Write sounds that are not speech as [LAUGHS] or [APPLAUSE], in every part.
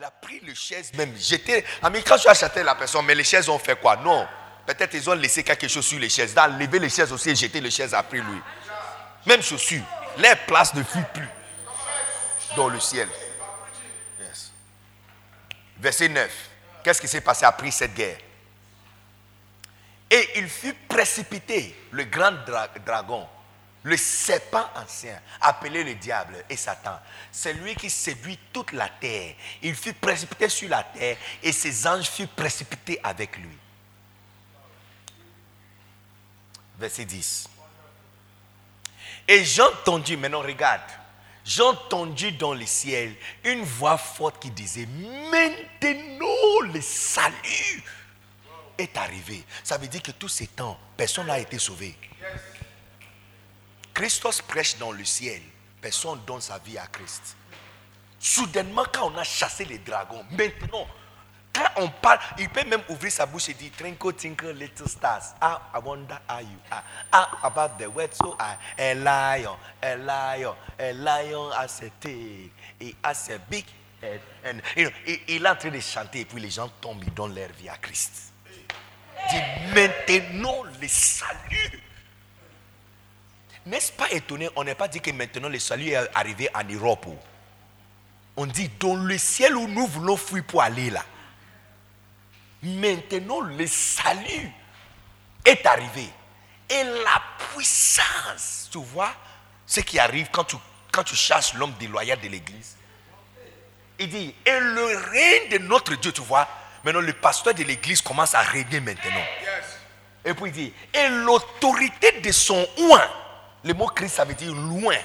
Il a pris les chaises même. J'étais. Ami, quand je suis acheté la personne, mais les chaises ont fait quoi? Non. Peut-être ils ont laissé quelque chose sur les chaises. Dans lever les chaises aussi et jeter les chaises après lui. Même chaussures. Les places ne fuient plus dans le ciel. Verset 9. Qu'est-ce qui s'est passé après cette guerre? Et il fut précipité, le grand dragon, le serpent ancien, appelé le diable et Satan. C'est lui qui séduit toute la terre. Il fut précipité sur la terre et ses anges furent précipités avec lui. Verset 10. Et j'entendis, maintenant regarde, j'ai entendu dans le ciel une voix forte qui disait, maintenant le salut est arrivé. Ça veut dire que tous ces temps, personne n'a été sauvé. Christos prêche dans le ciel, personne donne sa vie à Christ. Soudainement, quand on a chassé les dragons, maintenant, quand on parle, il peut même ouvrir sa bouche et dire Twinkle, twinkle, little stars. Ah, I wonder how you are. Ah, about the word so I. A lion, a lion, a lion has a tail. He has a big head. And, you know, il, est en train de chanter et puis les gens tombent, ils donnent leur vie à Christ. Dit maintenant le salut. N'est-ce pas étonné On n'est pas dit que maintenant le salut est arrivé en Europe. On dit dans le ciel où nous voulons fuir pour aller là. Maintenant, le salut est arrivé. Et la puissance, tu vois, ce qui arrive quand tu, quand tu chasses l'homme déloyal de l'église. Il dit, et le règne de notre Dieu, tu vois, maintenant le pasteur de l'église commence à régner maintenant. Et puis il dit, et l'autorité de son oin, le mot Christ, ça veut dire loin,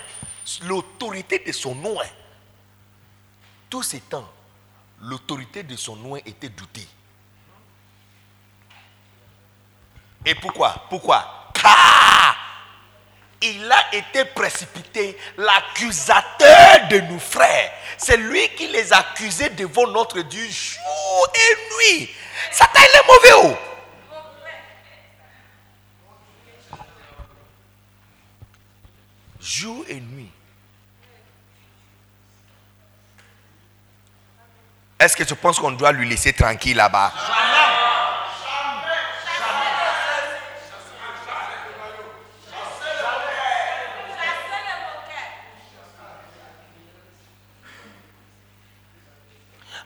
l'autorité de son oin. Tous ces temps, l'autorité de son oin était doutée. Et pourquoi? Pourquoi? Car il a été précipité, l'accusateur de nos frères. C'est lui qui les accusait devant notre Dieu jour et nuit. Satan, il est mauvais. Oh. Jour et nuit. Est-ce que tu penses qu'on doit lui laisser tranquille là-bas?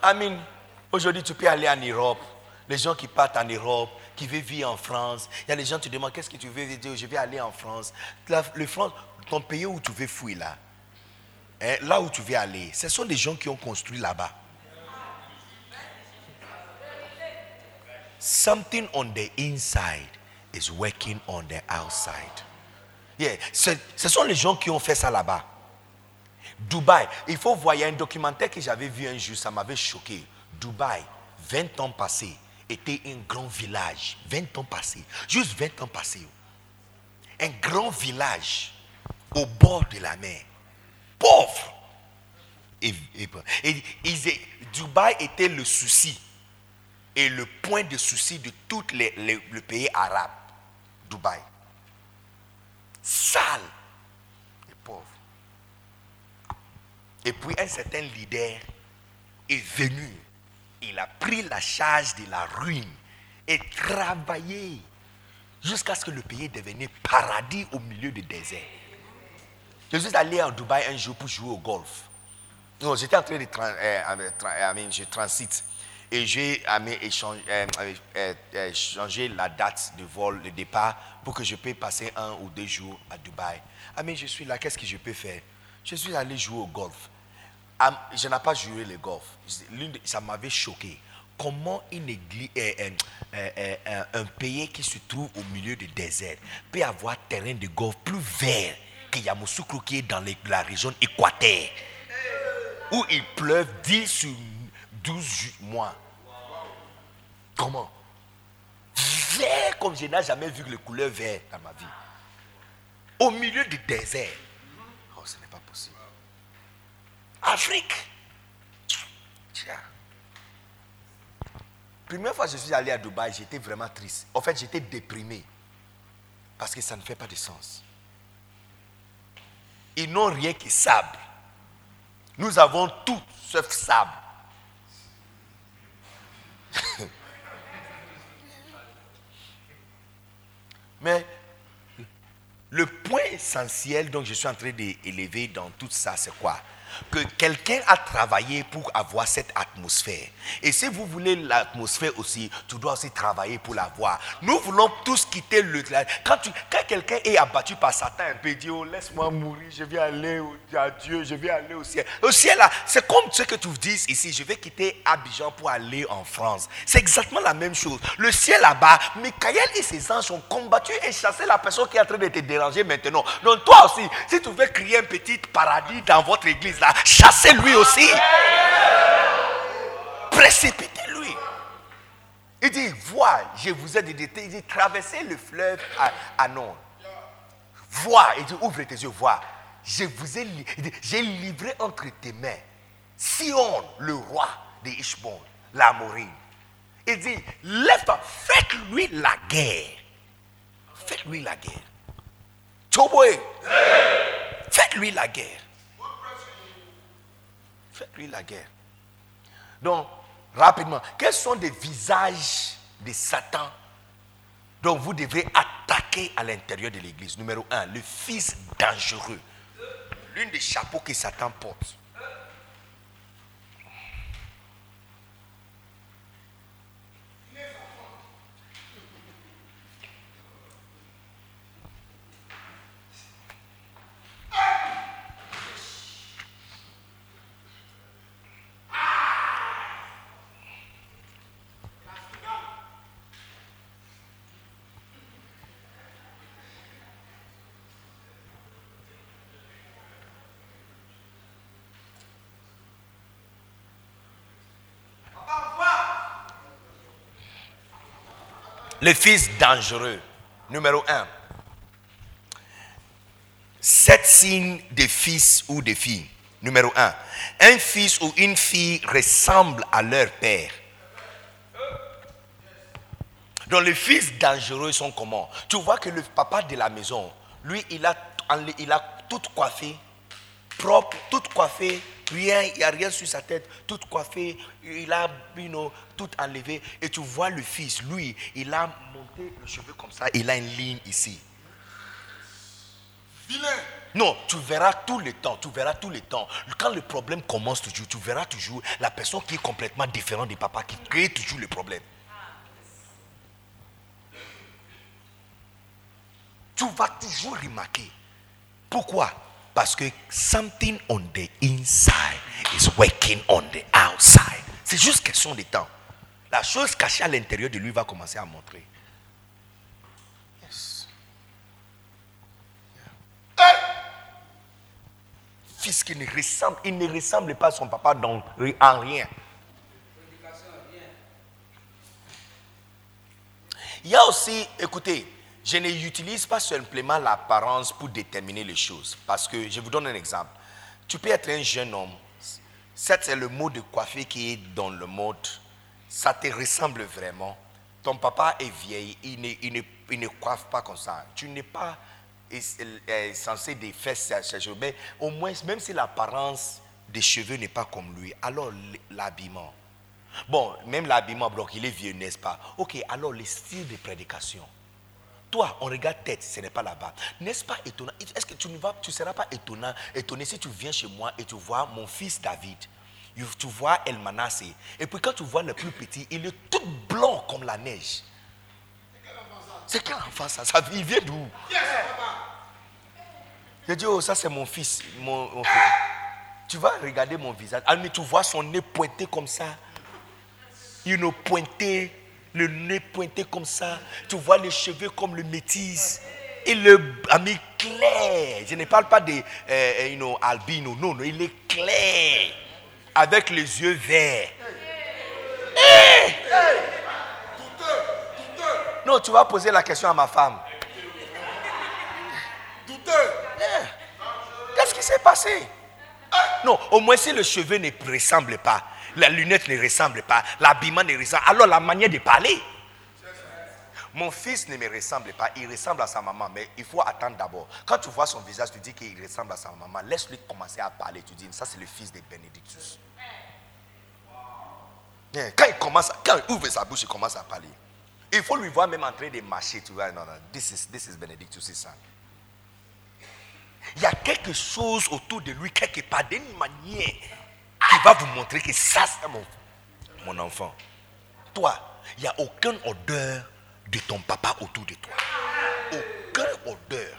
Amen. Aujourd'hui, tu peux aller en Europe. Les gens qui partent en Europe, qui veulent vivre en France. Il y a des gens qui te demandent qu'est-ce que tu veux? Dire. Je vais aller en France. le France, ton pays où tu veux fuir là, hein, là où tu veux aller, ce sont des gens qui ont construit là-bas. Something on the inside is working on the outside. Yeah. Ce sont les gens qui ont fait ça là-bas. Dubaï, il faut voir, un documentaire que j'avais vu un jour, ça m'avait choqué. Dubaï, 20 ans passés, était un grand village. 20 ans passés, juste 20 ans passés. Un grand village au bord de la mer. Pauvre. Et, Dubaï était le souci et le point de souci de tout le pays arabe. Dubaï. Sale Et puis un certain leader est venu. Il a pris la charge de la ruine et travaillé jusqu'à ce que le pays devienne paradis au milieu du désert. Je suis allé en Dubaï un jour pour jouer au golf. Non, j'étais en train de euh, euh, je transite et j'ai euh, changé la date de vol, de départ, pour que je puisse passer un ou deux jours à Dubaï. Ah mais je suis là, qu'est-ce que je peux faire? Je suis allé jouer au golf. Je n'ai pas joué le golf. Ça m'avait choqué. Comment une église, euh, euh, euh, un pays qui se trouve au milieu du désert peut avoir terrain de golf plus vert que Yamoussoukro qui est dans la région équateur, où il pleuve 10 sur 12 mois? Comment? Vert comme je n'ai jamais vu le couleur vert dans ma vie. Au milieu du désert. Afrique. Tiens. Première fois que je suis allé à Dubaï, j'étais vraiment triste. En fait, j'étais déprimé. Parce que ça ne fait pas de sens. Ils n'ont rien que sable. Nous avons tout sauf sable. [LAUGHS] Mais le point essentiel dont je suis en train d'élever dans tout ça, c'est quoi? Que quelqu'un a travaillé pour avoir cette atmosphère. Et si vous voulez l'atmosphère aussi, tu dois aussi travailler pour l'avoir. Nous voulons tous quitter le... Quand, quelqu'un est abattu par Satan, un peu dit, oh, laisse-moi mourir, je vais aller à Dieu, je vais aller au ciel. Au ciel, là, c'est comme ce que tu dis ici, je vais quitter Abidjan pour aller en France. C'est exactement la même chose. Le ciel là-bas, Michael et ses anges ont combattu et chassé la personne qui est en train de te déranger maintenant. Donc toi aussi, si tu veux créer un petit paradis dans votre église, chassez-lui aussi. Précipitez-lui. Il dit, vois, je vous ai dit, il dit, traversez le fleuve à, non. Vois, il dit, ouvre tes yeux, vois. Je vous ai, j'ai livré entre tes mains Sion, le roi de Ishbon, l'Amorine. Il dit, lève-toi, faites-lui la guerre. Faites-lui la guerre. Toboé, faites-lui la guerre. Faites-lui la guerre. Donc, rapidement, quels sont les visages de Satan dont vous devrez attaquer à l'intérieur de l'église? Numéro un, le fils dangereux. L'une des chapeaux que Satan porte. Le fils dangereux, numéro un. Sept signes de fils ou de filles. Numéro un. Un fils ou une fille ressemble à leur père. Donc les fils dangereux sont comment? Tu vois que le papa de la maison, lui, il a, il a tout coiffé, propre, tout coiffé, rien, il n'y a rien sur sa tête, tout coiffé, il a tout enlevé. Et tu vois le fils, lui, il a monté le cheveu comme ça, il a une ligne ici. Vilain. Non, tu verras tout le temps, tu verras tout le temps. Quand le problème commence toujours, tu verras toujours la personne qui est complètement différente du papa, qui crée toujours le problème. Tu vas toujours remarquer. Pourquoi? Parce que something on the inside is working on the outside. C'est juste question de temps. La chose cachée à l'intérieur de lui va commencer à montrer. Fils qui ne ressemble, il ne ressemble pas à son papa dans, en rien. Il y a aussi, écoutez, je n'utilise pas simplement l'apparence pour déterminer les choses. Parce que, je vous donne un exemple. Tu peux être un jeune homme. C'est le mot de coiffé qui est dans le mode. Ça te ressemble vraiment. Ton papa est vieil, il ne, coiffe pas comme ça. Tu n'es pas censé défaire ses cheveux. Mais au moins, même si l'apparence des cheveux n'est pas comme lui, alors l'habillement. Bon, même l'habillement, il est vieux, n'est-ce pas? Ok, alors le style de prédication. Toi, on regarde tête, ce n'est pas là-bas. N'est-ce pas étonnant? Est-ce que tu ne vas, tu seras pas étonné si tu viens chez moi et tu vois mon fils David? Tu vois El Manassé. Et puis quand tu vois le plus petit, il est tout blanc comme la neige. C'est quel enfant ça, ça Il vient d'où? Je dis, oh, ça c'est mon fils. Mon, fils. Tu vas regarder mon visage. Ah, tu vois son nez pointé comme ça. Il nous pointé le nez pointé comme ça. Tu vois les cheveux comme le métis. Et le ami clair. Je ne parle pas de euh, you know, albino. Non, non, il est clair. Avec les yeux verts. Eh! Non, tu vas poser la question à ma femme. Eh! Qu'est-ce qui s'est passé? Non, au moins si le cheveu ne ressemble pas, la lunette ne ressemble pas, l'habillement ne ressemble pas. Alors la manière de parler. Mon fils ne me ressemble pas, il ressemble à sa maman, mais il faut attendre d'abord. Quand tu vois son visage, tu dis qu'il ressemble à sa maman, laisse-lui commencer à parler. Tu dis, ça c'est le fils de Bénédictus. Quand il commence, quand ouvre sa bouche, il commence à parler. Il faut lui voir même en train de marcher. Tu vois, non, non, this is, this is Benedictus son. Il y a quelque chose autour de lui, quelque part, d'une manière qui va vous montrer que ça, c'est mon, mon enfant. Toi, il n'y a aucune odeur de ton papa autour de toi. Aucune odeur.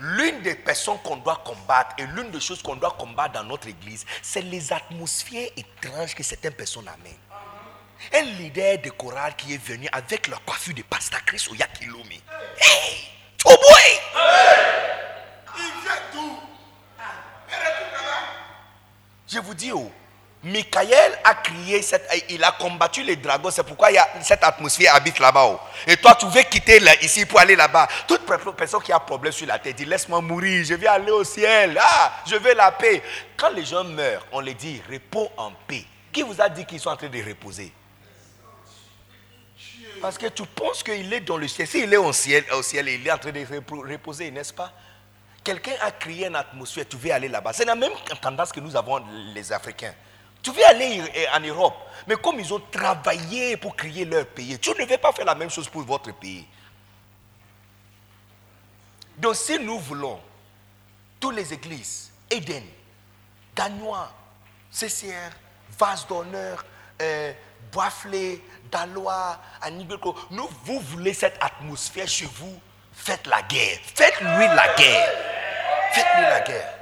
L'une des personnes qu'on doit combattre et l'une des choses qu'on doit combattre dans notre église, c'est les atmosphères étranges que certaines personnes amènent. Un leader de chorale qui est venu avec la coiffure de Pasteur Chris au Yakilomi. Hey! Oh! Il vient d'où? Je vous dis, oh, Michael a crié, cette, il a combattu les dragons, c'est pourquoi il y a, cette atmosphère habite là-bas. Oh. Et toi, tu veux quitter ici pour aller là-bas. Toute personne qui a problème sur la tête dit Laisse-moi mourir, je vais aller au ciel. Ah, je veux la paix. Quand les gens meurent, on les dit Repos en paix. Qui vous a dit qu'ils sont en train de reposer? Parce que tu penses qu'il est dans le ciel. S'il est au ciel, au ciel, il est en train de reposer, n'est-ce pas? Quelqu'un a créé une atmosphère, tu veux aller là-bas. C'est la même tendance que nous avons les Africains. Tu veux aller en Europe, mais comme ils ont travaillé pour créer leur pays, tu ne veux pas faire la même chose pour votre pays. Donc si nous voulons, toutes les églises, Eden, Gagnois, CCR, Vase d'honneur, euh, Dalois, nous, vous voulez cette atmosphère chez vous, faites la guerre. Faites-lui la guerre. Faites-lui la guerre.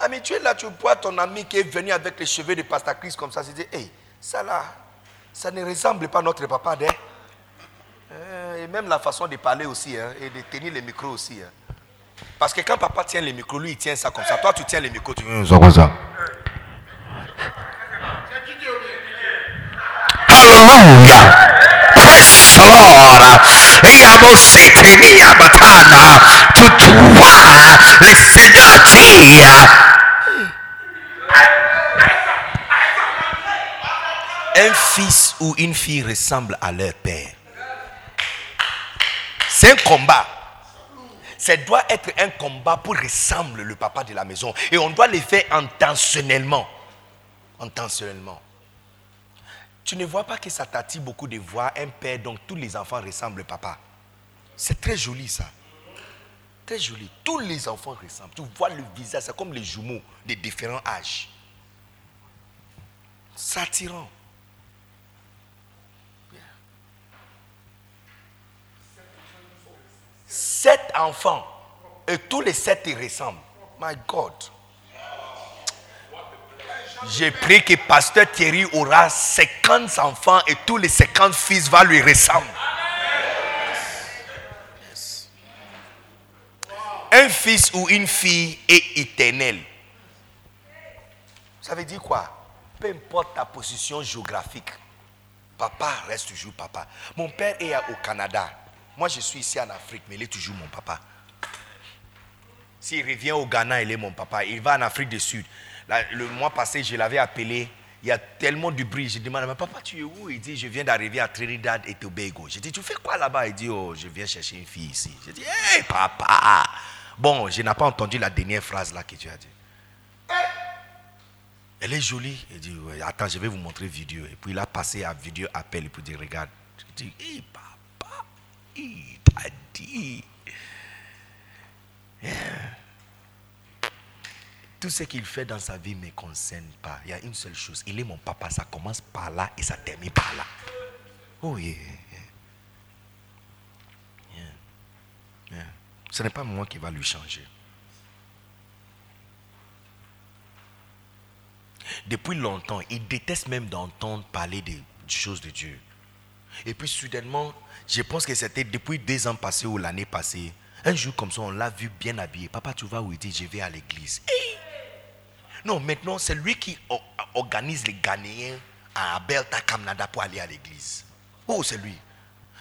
Ah, mais tu es là, tu vois ton ami qui est venu avec les cheveux de Pasta Chris comme ça. Tu dis, hey, ça là, ça ne ressemble pas à notre papa. Hein? Euh, et même la façon de parler aussi, hein, et de tenir le micro aussi. Hein. Parce que quand papa tient le micro, lui, il tient ça comme ça. Toi, tu tiens le micro, tu ça comme ça. Alléluia. Praise un fils ou une fille ressemble à leur père. C'est un combat. Ça doit être un combat pour ressembler le papa de la maison. Et on doit le faire intentionnellement. Intentionnellement. Tu ne vois pas que ça t'attire beaucoup de voir un père dont tous les enfants ressemblent papa. C'est très joli ça. Très joli. Tous les enfants ressemblent. Tu vois le visage, c'est comme les jumeaux de différents âges. C'est attirant. sept enfants et tous les sept ressemblent. My God. J'ai pris que pasteur Thierry aura 50 enfants et tous les 50 fils vont lui ressembler. Un fils ou une fille est éternel. Ça veut dire quoi? Peu importe ta position géographique, papa reste toujours papa. Mon père est au Canada. Moi, je suis ici en Afrique, mais il est toujours mon papa. S'il revient au Ghana, il est mon papa. Il va en Afrique du Sud. Le mois passé, je l'avais appelé. Il y a tellement de bruit. Je demande, mais papa, tu es où? Il dit, je viens d'arriver à Trinidad et Tobago. Je dis, tu fais quoi là-bas? Il dit, oh, je viens chercher une fille ici. Je dis, hé, papa Bon, je n'ai pas entendu la dernière phrase là que tu as dit. Elle est jolie. Il dit, attends, je vais vous montrer vidéo. Et puis il a passé à vidéo appel. Et puis il dit, regarde. Je dis, hé, papa il t'a dit. Tout ce qu'il fait dans sa vie ne me concerne pas. Il y a une seule chose. Il est mon papa. Ça commence par là et ça termine par là. Oh yeah. Ce n'est pas moi qui va lui changer. Depuis longtemps, il déteste même d'entendre parler des choses de Dieu. Et puis soudainement, je pense que c'était depuis deux ans passés ou l'année passée. Un jour comme ça, on l'a vu bien habillé. Papa, tu vas où? Il dit, je vais à l'église. Non, maintenant, c'est lui qui organise les Ghanéens à Belta Kamnada pour aller à l'église. Oh, c'est lui.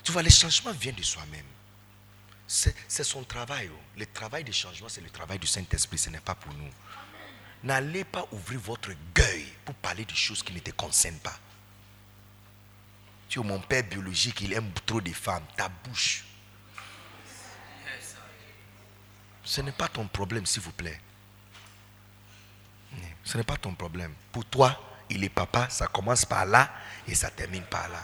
Tu vois, les changements viennent de soi-même. C'est son travail. Oh. Le travail de changement, c'est le travail du Saint-Esprit. Ce n'est pas pour nous. N'allez pas ouvrir votre gueule pour parler de choses qui ne te concernent pas. Tu es mon père biologique, il aime trop de femmes. Ta bouche. Ce n'est pas ton problème, s'il vous plaît. Ce n'est pas ton problème. Pour toi, il est papa, ça commence par là et ça termine par là.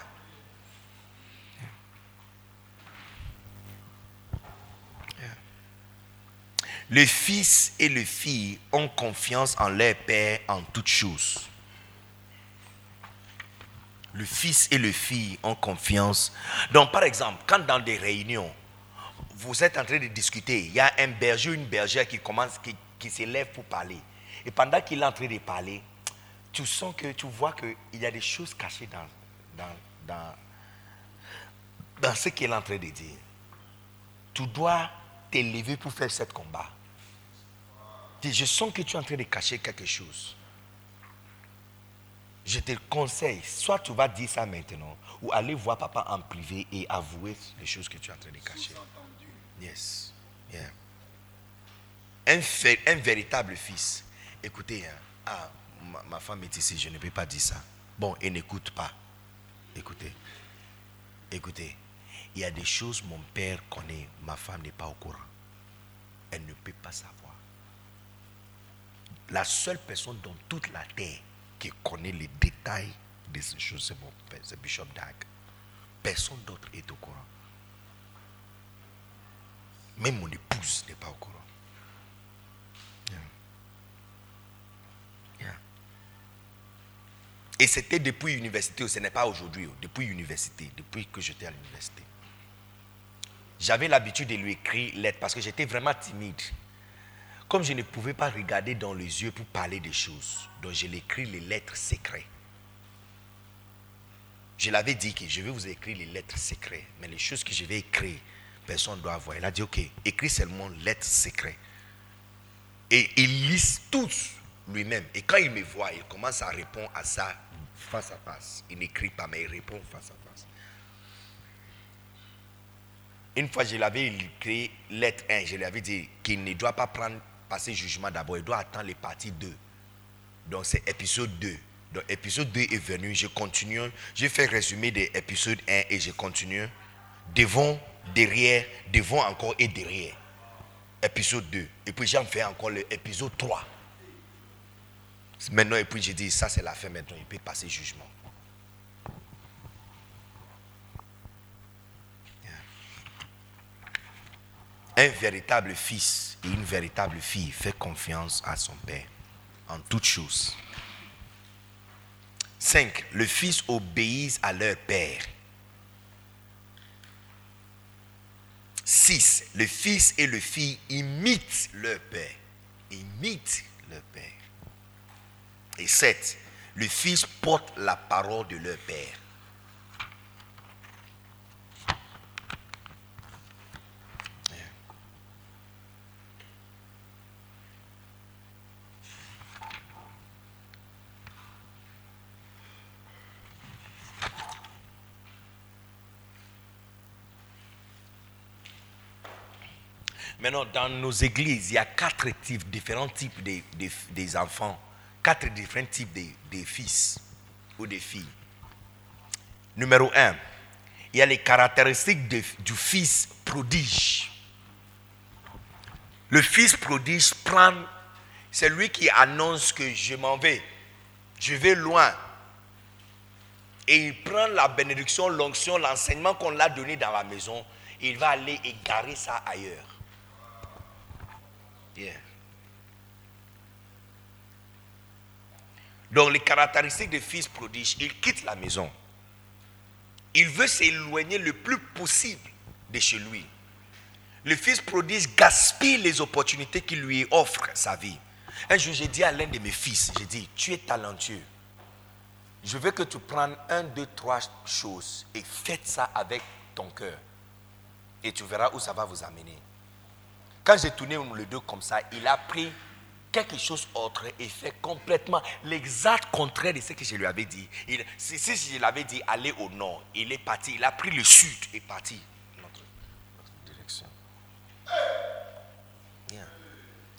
Le fils et le fille ont confiance en leur père en toutes choses. Le fils et le fille ont confiance. Donc, par exemple, quand dans des réunions, vous êtes en train de discuter, il y a un berger ou une bergère qui commence, qui, qui s'élève pour parler. Et pendant qu'il est en train de parler, tu sens que, tu vois qu'il y a des choses cachées dans, dans, dans, dans ce qu'il est en train de dire. Tu dois t'élever pour faire ce combat. Je sens que tu es en train de cacher quelque chose. Je te conseille, soit tu vas dire ça maintenant, ou aller voir papa en privé et avouer les choses que tu es en train de cacher. Yes. Yeah. Un, un, véritable fils. Écoutez, hein, ah, ma, femme est ici, je ne peux pas dire ça. Bon, et n'écoute pas. Écoutez. Écoutez. Il y a des choses mon père connaît, ma femme n'est pas au courant. Elle ne peut pas savoir. La seule personne dans toute la terre qui connaît les détails de ces choses, c'est mon père, c'est Bishop Dag. Personne d'autre est au courant. Même mon épouse n'est pas au courant. Yeah. Yeah. Et c'était depuis l'université, ce n'est pas aujourd'hui, depuis l'université, depuis que j'étais à l'université. J'avais l'habitude de lui écrire lettres parce que j'étais vraiment timide. Comme je ne pouvais pas regarder dans les yeux pour parler des choses, donc je l'écris les lettres secrètes. Je l'avais dit que je vais vous écrire les lettres secrètes, mais les choses que je vais écrire, personne ne doit voir. Il a dit, ok, écris seulement lettres secrètes. Et il lit tous lui-même. Et quand il me voit, il commence à répondre à ça face à face. Il n'écrit pas, mais il répond face à face. Une fois, je l'avais écrit lettre 1, je lui avais dit qu'il ne doit pas prendre passer jugement d'abord, il doit attendre les parties 2. Donc c'est épisode 2. Donc épisode 2 est venu, je continue, j'ai fait résumé des épisodes 1 et je continue. Devant, derrière, devant encore et derrière. Épisode 2. Et puis j'en fais encore l'épisode 3. Maintenant, et puis j'ai dit, ça c'est la fin maintenant, il peut passer jugement. Un véritable fils et une véritable fille fait confiance à son père en toutes choses. 5. Le fils obéit à leur père. 6. Le fils et le fille imitent leur père. Imitent leur père. Et 7. Le fils porte la parole de leur père. Maintenant, dans nos églises, il y a quatre types, différents types de, des enfants, quatre différents types de, fils ou de filles. Numéro un, il y a les caractéristiques du fils prodige. Le fils prodige prend, c'est lui qui annonce que je m'en vais, je vais loin. Et il prend la bénédiction, l'onction, l'enseignement qu'on l'a donné dans la maison, il va aller égarer ça ailleurs. Donc les caractéristiques des fils prodiges, il quitte la maison. Il veut s'éloigner le plus possible de chez lui. Le fils prodige gaspille les opportunités qu'il lui offre sa vie. Un jour, j'ai dit à l'un de mes fils, j'ai dit, tu es talentueux. Je veux que tu prennes un, deux, trois choses et faites ça avec ton cœur. Et tu verras où ça va vous amener. Quand j'ai tourné le dos comme ça, il a pris quelque chose d'autre et fait complètement l'exact contraire de ce que je lui avais dit. Il, si, je lui avais dit aller au nord, il est parti, il a pris le sud et parti. Notre, direction.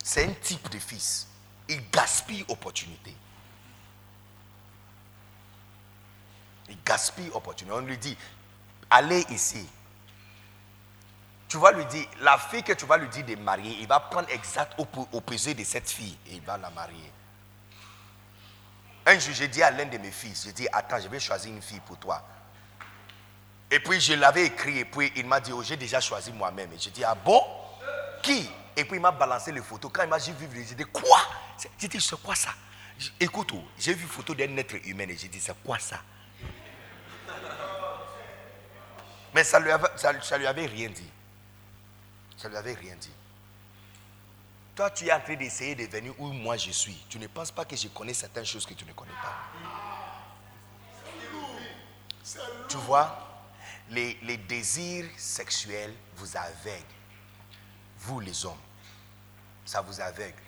C'est un type de fils. Il gaspille opportunité. Il gaspille opportunité. On lui dit, allez ici, tu vas lui dire, la fille que tu vas lui dire de marier, il va prendre exact au, pesé de cette fille et il va la marier. Un jour, j'ai dit à l'un de mes fils, j'ai dit, attends, je vais choisir une fille pour toi. Et puis, je l'avais écrit, et puis il m'a dit, oh, j'ai déjà choisi moi-même. Et j'ai dit, ah bon? Qui? Et puis, il m'a balancé les photos. Quand il m'a vu, j'ai dit, quoi? J'ai dit, c'est quoi ça? Écoute, oh, j'ai vu photo d'un être humain et j'ai dit, c'est quoi ça? Mais ça lui, avait, ça, lui avait rien dit. Ça lui avait rien dit. Toi, tu es en train d'essayer de venir où moi je suis. Tu ne penses pas que je connais certaines choses que tu ne connais pas. Tu vois, les, désirs sexuels vous aveuglent. Vous les hommes. Ça vous aveugle.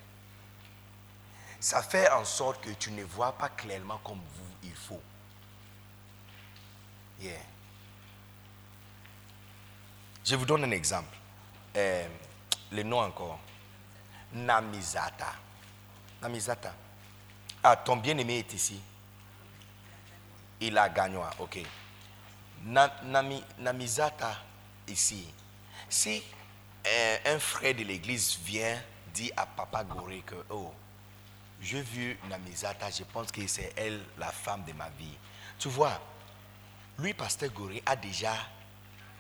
Ça fait en sorte que tu ne vois pas clairement comme vous il faut. Je vous donne un exemple. Euh, le nom encore. Namizata. Namizata. Ah, ton bien-aimé est ici. Il a gagné. Ok. Namizata, ici. Si euh, un frère de l'église vient dire à Papa Goré que, oh, j'ai vu Namizata, je pense que c'est elle la femme de ma vie. Tu vois, lui, Pasteur Goré, a déjà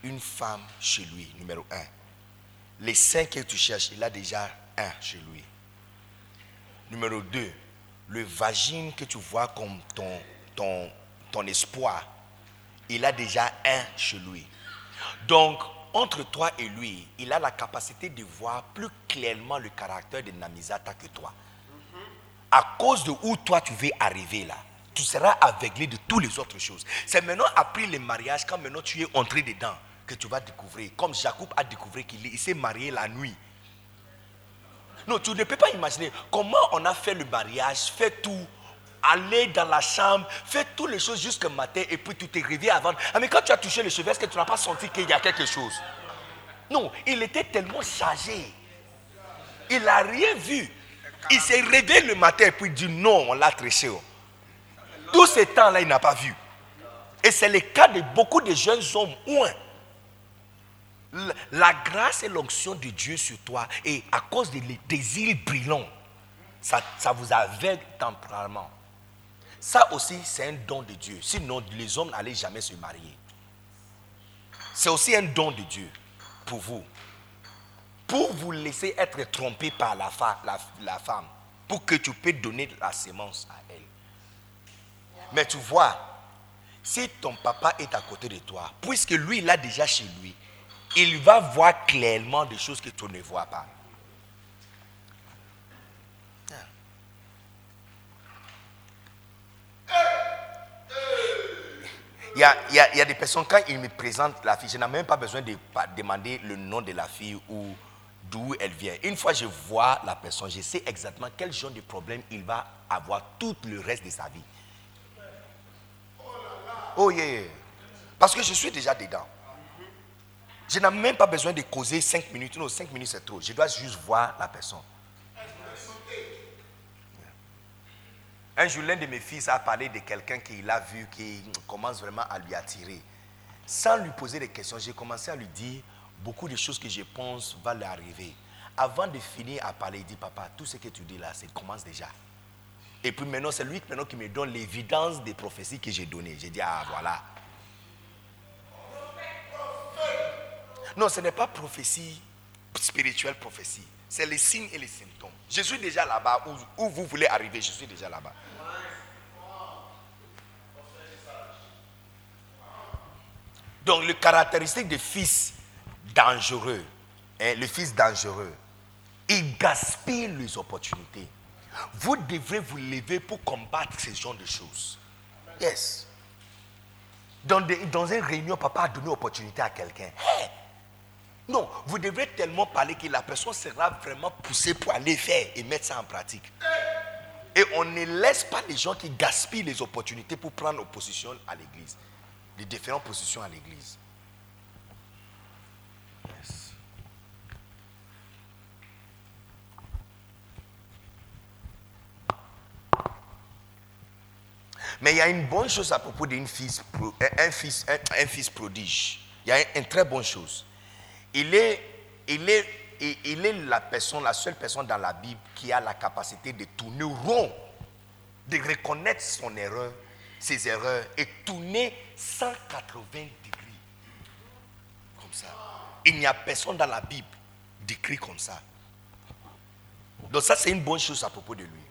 une femme chez lui, numéro un. Les cinq que tu cherches, il a déjà un chez lui. Numéro deux, le vagin que tu vois comme ton, ton, ton espoir, il a déjà un chez lui. Donc, entre toi et lui, il a la capacité de voir plus clairement le caractère de Namizata que toi. À cause de où toi tu veux arriver là, tu seras aveuglé de toutes les autres choses. C'est maintenant après le mariage, quand maintenant tu es entré dedans, que tu vas découvrir. Comme Jacob a découvert qu'il s'est marié la nuit. Non, tu ne peux pas imaginer comment on a fait le mariage, fait tout, aller dans la chambre, fait toutes les choses jusqu'au matin et puis tu t'es réveillé avant. Ah, mais quand tu as touché le cheveux, est-ce que tu n'as pas senti qu'il y a quelque chose? Non, il était tellement chargé. Il n'a rien vu. Il s'est réveillé le matin et puis dit non, on l'a triché. Tout ce temps-là, il n'a pas vu. Et c'est le cas de beaucoup de jeunes hommes. Ouin la grâce et l'onction de Dieu sur toi, et à cause des désirs brillants, ça, vous aveugle temporairement. Ça aussi, c'est un don de Dieu. Sinon, les hommes n'allaient jamais se marier. C'est aussi un don de Dieu pour vous. Pour vous laisser être trompé par la, la femme. Pour que tu puisses donner la sémence à elle. Mais tu vois, si ton papa est à côté de toi, puisque lui, il a déjà chez lui, il va voir clairement des choses que tu ne vois pas. Il y, a, il, y a, des personnes, quand ils me présentent la fille, je n'ai même pas besoin de demander le nom de la fille ou d'où elle vient. Une fois je vois la personne, je sais exactement quel genre de problème il va avoir tout le reste de sa vie. Oh yeah. Parce que je suis déjà dedans. Je n'ai même pas besoin de causer 5 minutes. Non, 5 minutes c'est trop. Je dois juste voir la personne. Un jour, l'un de mes fils a parlé de quelqu'un qu'il a vu qui commence vraiment à lui attirer. Sans lui poser des questions, j'ai commencé à lui dire beaucoup de choses que je pense vont lui arriver. Avant de finir à parler, il dit Papa, tout ce que tu dis là, ça commence déjà. Et puis maintenant, c'est lui qui me donne l'évidence des prophéties que j'ai données. J'ai dit Ah, voilà. Non, ce n'est pas prophétie spirituelle, prophétie. C'est les signes et les symptômes. Je suis déjà là-bas où, vous voulez arriver, je suis déjà là-bas. Donc, le caractéristique des fils dangereux, hein, le fils dangereux, il gaspille les opportunités. Vous devrez vous lever pour combattre ce genre de choses. Yes. Dans, une réunion, papa a donné opportunité à quelqu'un. Non, vous devrez tellement parler que la personne sera vraiment poussée pour aller faire et mettre ça en pratique. Et on ne laisse pas les gens qui gaspillent les opportunités pour prendre position à l'église. Les différentes positions à l'église. Mais il y a une bonne chose à propos d'un fils, un fils, prodige. Il y a une très bonne chose il est, la personne, la seule personne dans la Bible qui a la capacité de tourner rond de reconnaître son erreur, ses erreurs et tourner 180 degrés. Comme ça. Il n'y a personne dans la Bible décrit comme ça. Donc ça, c'est une bonne chose à propos de lui.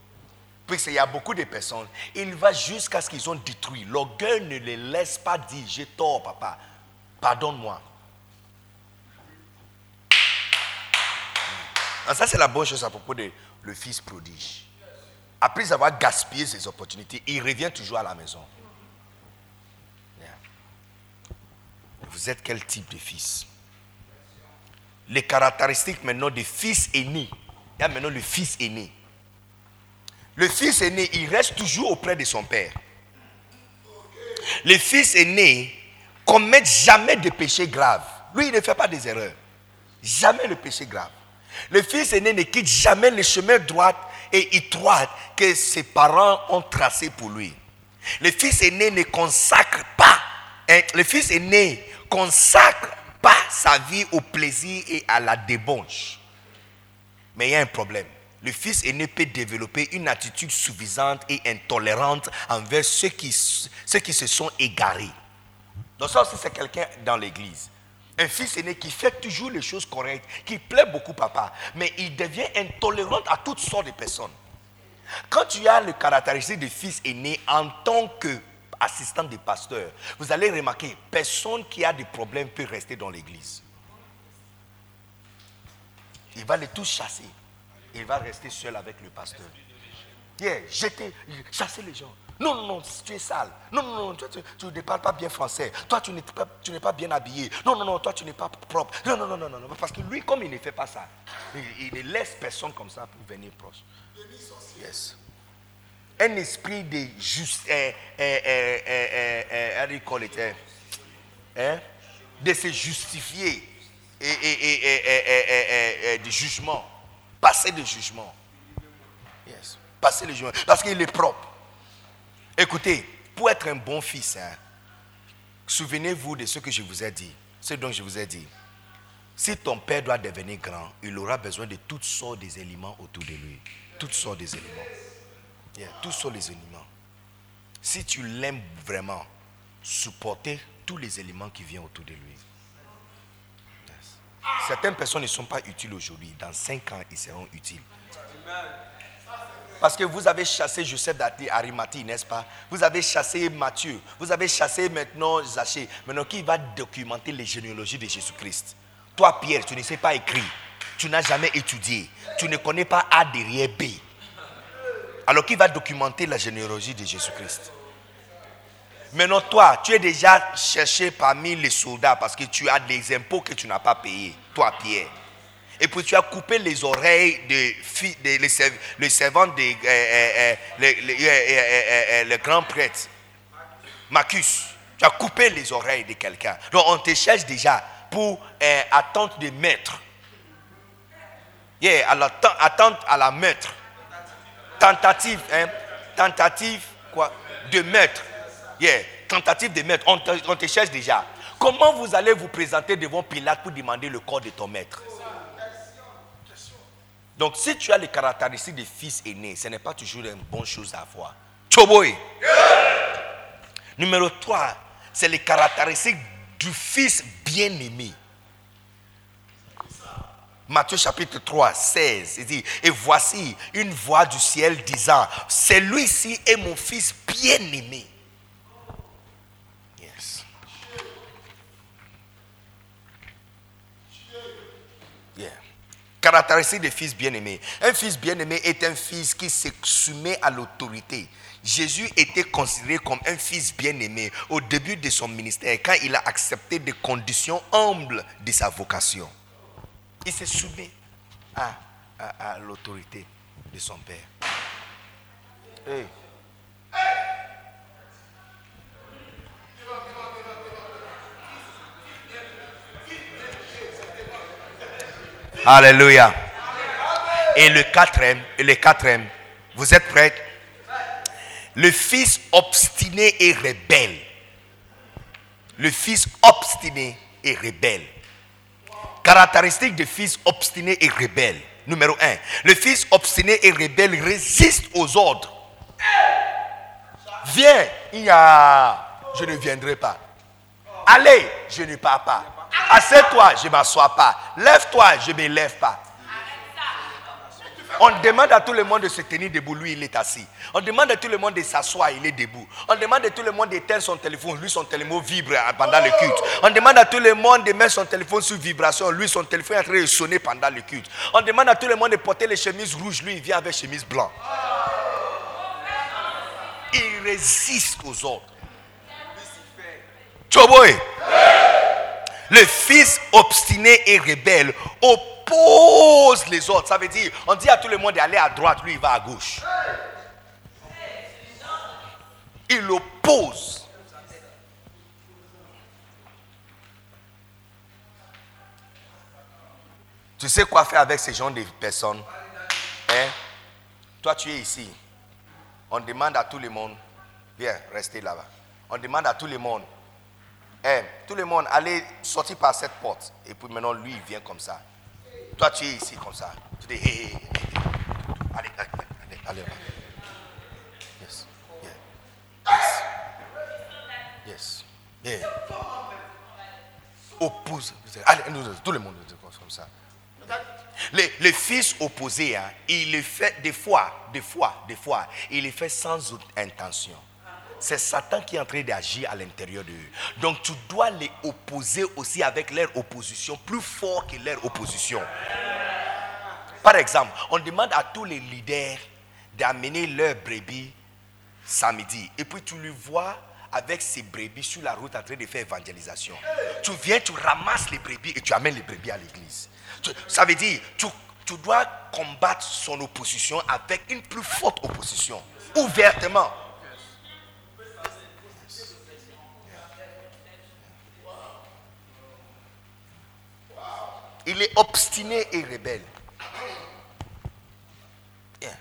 Puisqu'il y a beaucoup de personnes, il va jusqu'à ce qu'ils ont détruit. L'orgueil ne les laisse pas dire, j'ai tort, papa, pardonne-moi. Ah, ça, c'est la bonne chose à propos de le fils prodige. Après avoir gaspillé ses opportunités, il revient toujours à la maison. Vous êtes quel type de fils? Les caractéristiques maintenant des fils aînés. Il y a maintenant le fils aîné. Le fils aîné, il reste toujours auprès de son père. Le fils aîné commet jamais de péché grave. Lui, il ne fait pas des erreurs. Jamais le péché grave. Le fils aîné ne quitte jamais le chemin droit et étroit que ses parents ont tracé pour lui. Le fils aîné ne consacre pas. Hein, le fils aîné consacre pas sa vie au plaisir et à la débauche. Mais il y a un problème le fils aîné peut développer une attitude suffisante et intolérante envers ceux qui, ceux qui se sont égarés. Donc ça aussi, c'est quelqu'un dans l'église. Un fils aîné qui fait toujours les choses correctes, qui plaît beaucoup papa, mais il devient intolérant à toutes sortes de personnes. Quand tu as le caractéristique de fils aîné en tant qu'assistant de pasteur, vous allez remarquer, personne qui a des problèmes peut rester dans l'église. Il va les tous chasser il va rester seul avec le pasteur. Yeah, jeter, chasser les gens. Non, non, non, tu es sale. Non, non, non, tu, tu, ne parles pas bien français. Toi, tu n'es pas, pas, bien habillé. Non, non, non, toi, tu n'es pas propre. Non, non, non, non, non, parce que lui, comme il ne fait pas ça, il, ne laisse personne comme ça pour venir proche. Yes. Un esprit de juste, eh, eh, eh, eh, de se justifier et, de jugement passer le jugement. Yes. Passer le jugement. Parce qu'il est propre. Écoutez, pour être un bon fils, hein, souvenez-vous de ce que je vous ai dit. Ce dont je vous ai dit. Si ton père doit devenir grand, il aura besoin de toutes sortes d'éléments autour de lui. Toutes sortes d'éléments. Yeah, toutes sortes d'éléments. Si tu l'aimes vraiment, supportez tous les éléments qui viennent autour de lui. Certaines personnes ne sont pas utiles aujourd'hui. Dans cinq ans, ils seront utiles. Parce que vous avez chassé Joseph d'Arimati, n'est-ce pas? Vous avez chassé Matthieu. Vous avez chassé maintenant Zachée. Maintenant, qui va documenter les généalogies de Jésus-Christ? Toi, Pierre, tu ne sais pas écrire. Tu n'as jamais étudié. Tu ne connais pas A derrière B. Alors, qui va documenter la généalogie de Jésus-Christ? Maintenant, toi, tu es déjà cherché parmi les soldats parce que tu as des impôts que tu n'as pas payés, toi, Pierre. Et puis tu as coupé les oreilles de, de, de le servant de le, grand prêtre, Marcus. Tu as coupé les oreilles de quelqu'un. Donc on te cherche déjà pour euh, attente de maître. Yeah, attente à la maître. Tentative, hein? Tentative quoi? De maître tentative de maître, on te, cherche déjà. Comment vous allez vous présenter devant Pilate pour demander le corps de ton maître? Donc, si tu as les caractéristiques de fils aîné, ce n'est pas toujours une bonne chose à avoir. Choboy. Numéro 3, c'est les caractéristiques du fils bien-aimé. Matthieu chapitre 3, 16, il dit, et voici une voix du ciel disant, celui-ci est mon fils bien-aimé Caractéristique des fils bien-aimés. Un fils bien-aimé est un fils qui se soumet à l'autorité. Jésus était considéré comme un fils bien-aimé au début de son ministère quand il a accepté des conditions humbles de sa vocation. Il se soumet à, l'autorité de son père. Alléluia. Et le quatrième, et le quatrième, vous êtes prêts? Le fils obstiné et rebelle. Le fils obstiné et rebelle. Caractéristique du fils obstiné et rebelle. Numéro un, le fils obstiné et rebelle résiste aux ordres. Viens, il a. Je ne viendrai pas. Allez, je ne pars pas. Assieds-toi, je ne m'assois pas. Lève-toi, je ne me lève pas. On demande à tout le monde de se tenir debout, lui il est assis. On demande à tout le monde de s'asseoir, il est debout. On demande à tout le monde d'éteindre son téléphone, lui son téléphone vibre pendant le culte. On demande à tout le monde de mettre son téléphone sous vibration, lui son téléphone est en train de sonner pendant le culte. On demande à tout le monde de porter les chemises rouges, lui il vient avec chemise blanche. Il résiste aux autres. Choboy. Le fils obstiné et rebelle oppose les autres. Ça veut dire, on dit à tout le monde d'aller à droite, lui il va à gauche. Il oppose. Tu sais quoi faire avec ces gens de personnes hein? Toi, tu es ici. On demande à tout le monde, viens, restez là-bas. On demande à tout le monde, hein, tout le monde, allez sortir par cette porte. Et puis maintenant, lui, il vient comme ça. Toi, tu es ici comme ça. Tu dis, hé, hé. Allez, allez, allez, allez. Yes. Yeah. Yes. Yes. Oppose. Allez, tout le monde comme ça. Les fils opposés, hein, il le fait des fois, des fois, des fois, il le fait sans intention. C'est Satan qui est en train d'agir à l'intérieur d'eux. Donc tu dois les opposer aussi avec leur opposition, plus fort que leur opposition. Par exemple, on demande à tous les leaders d'amener leurs brebis samedi. Et puis tu le vois avec ses brebis sur la route en train de faire évangélisation. Tu viens, tu ramasses les brebis et tu amènes les brebis à l'église. Ça veut dire, tu, tu dois combattre son opposition avec une plus forte opposition, ouvertement. Il est obstiné et rebelle. Yeah.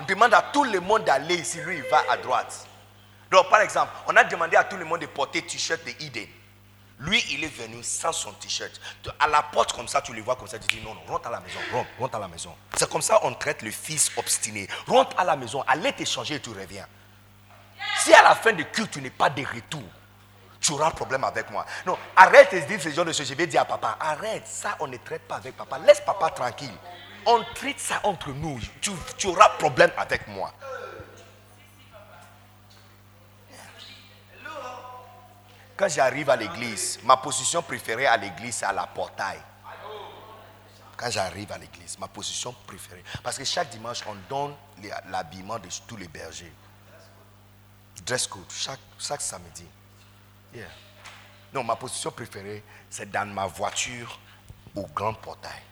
On demande à tout le monde d'aller ici, lui il va à droite. Donc par exemple, on a demandé à tout le monde de porter t-shirt de Eden. Lui, il est venu sans son t-shirt. À la porte comme ça, tu le vois comme ça, tu dis non, non, rentre à la maison, rentre, rentre à la maison. C'est comme ça on traite le fils obstiné. Rentre à la maison, allez t'échanger et tu reviens. Si à la fin du culte, tu n'es pas de retour, tu auras problème avec moi. Non, arrête de dire ce genre de choses. Je vais dire à papa, arrête, ça on ne traite pas avec papa. Laisse papa tranquille. On traite ça entre nous. Tu, auras problème avec moi. Quand j'arrive à l'église, ma position préférée à l'église, c'est à la portail. Quand j'arrive à l'église, ma position préférée. Parce que chaque dimanche, on donne l'habillement de tous les bergers. Dress code, chaque, chaque samedi. Yeah. Non, ma position préférée, c'est dans ma voiture au grand portail.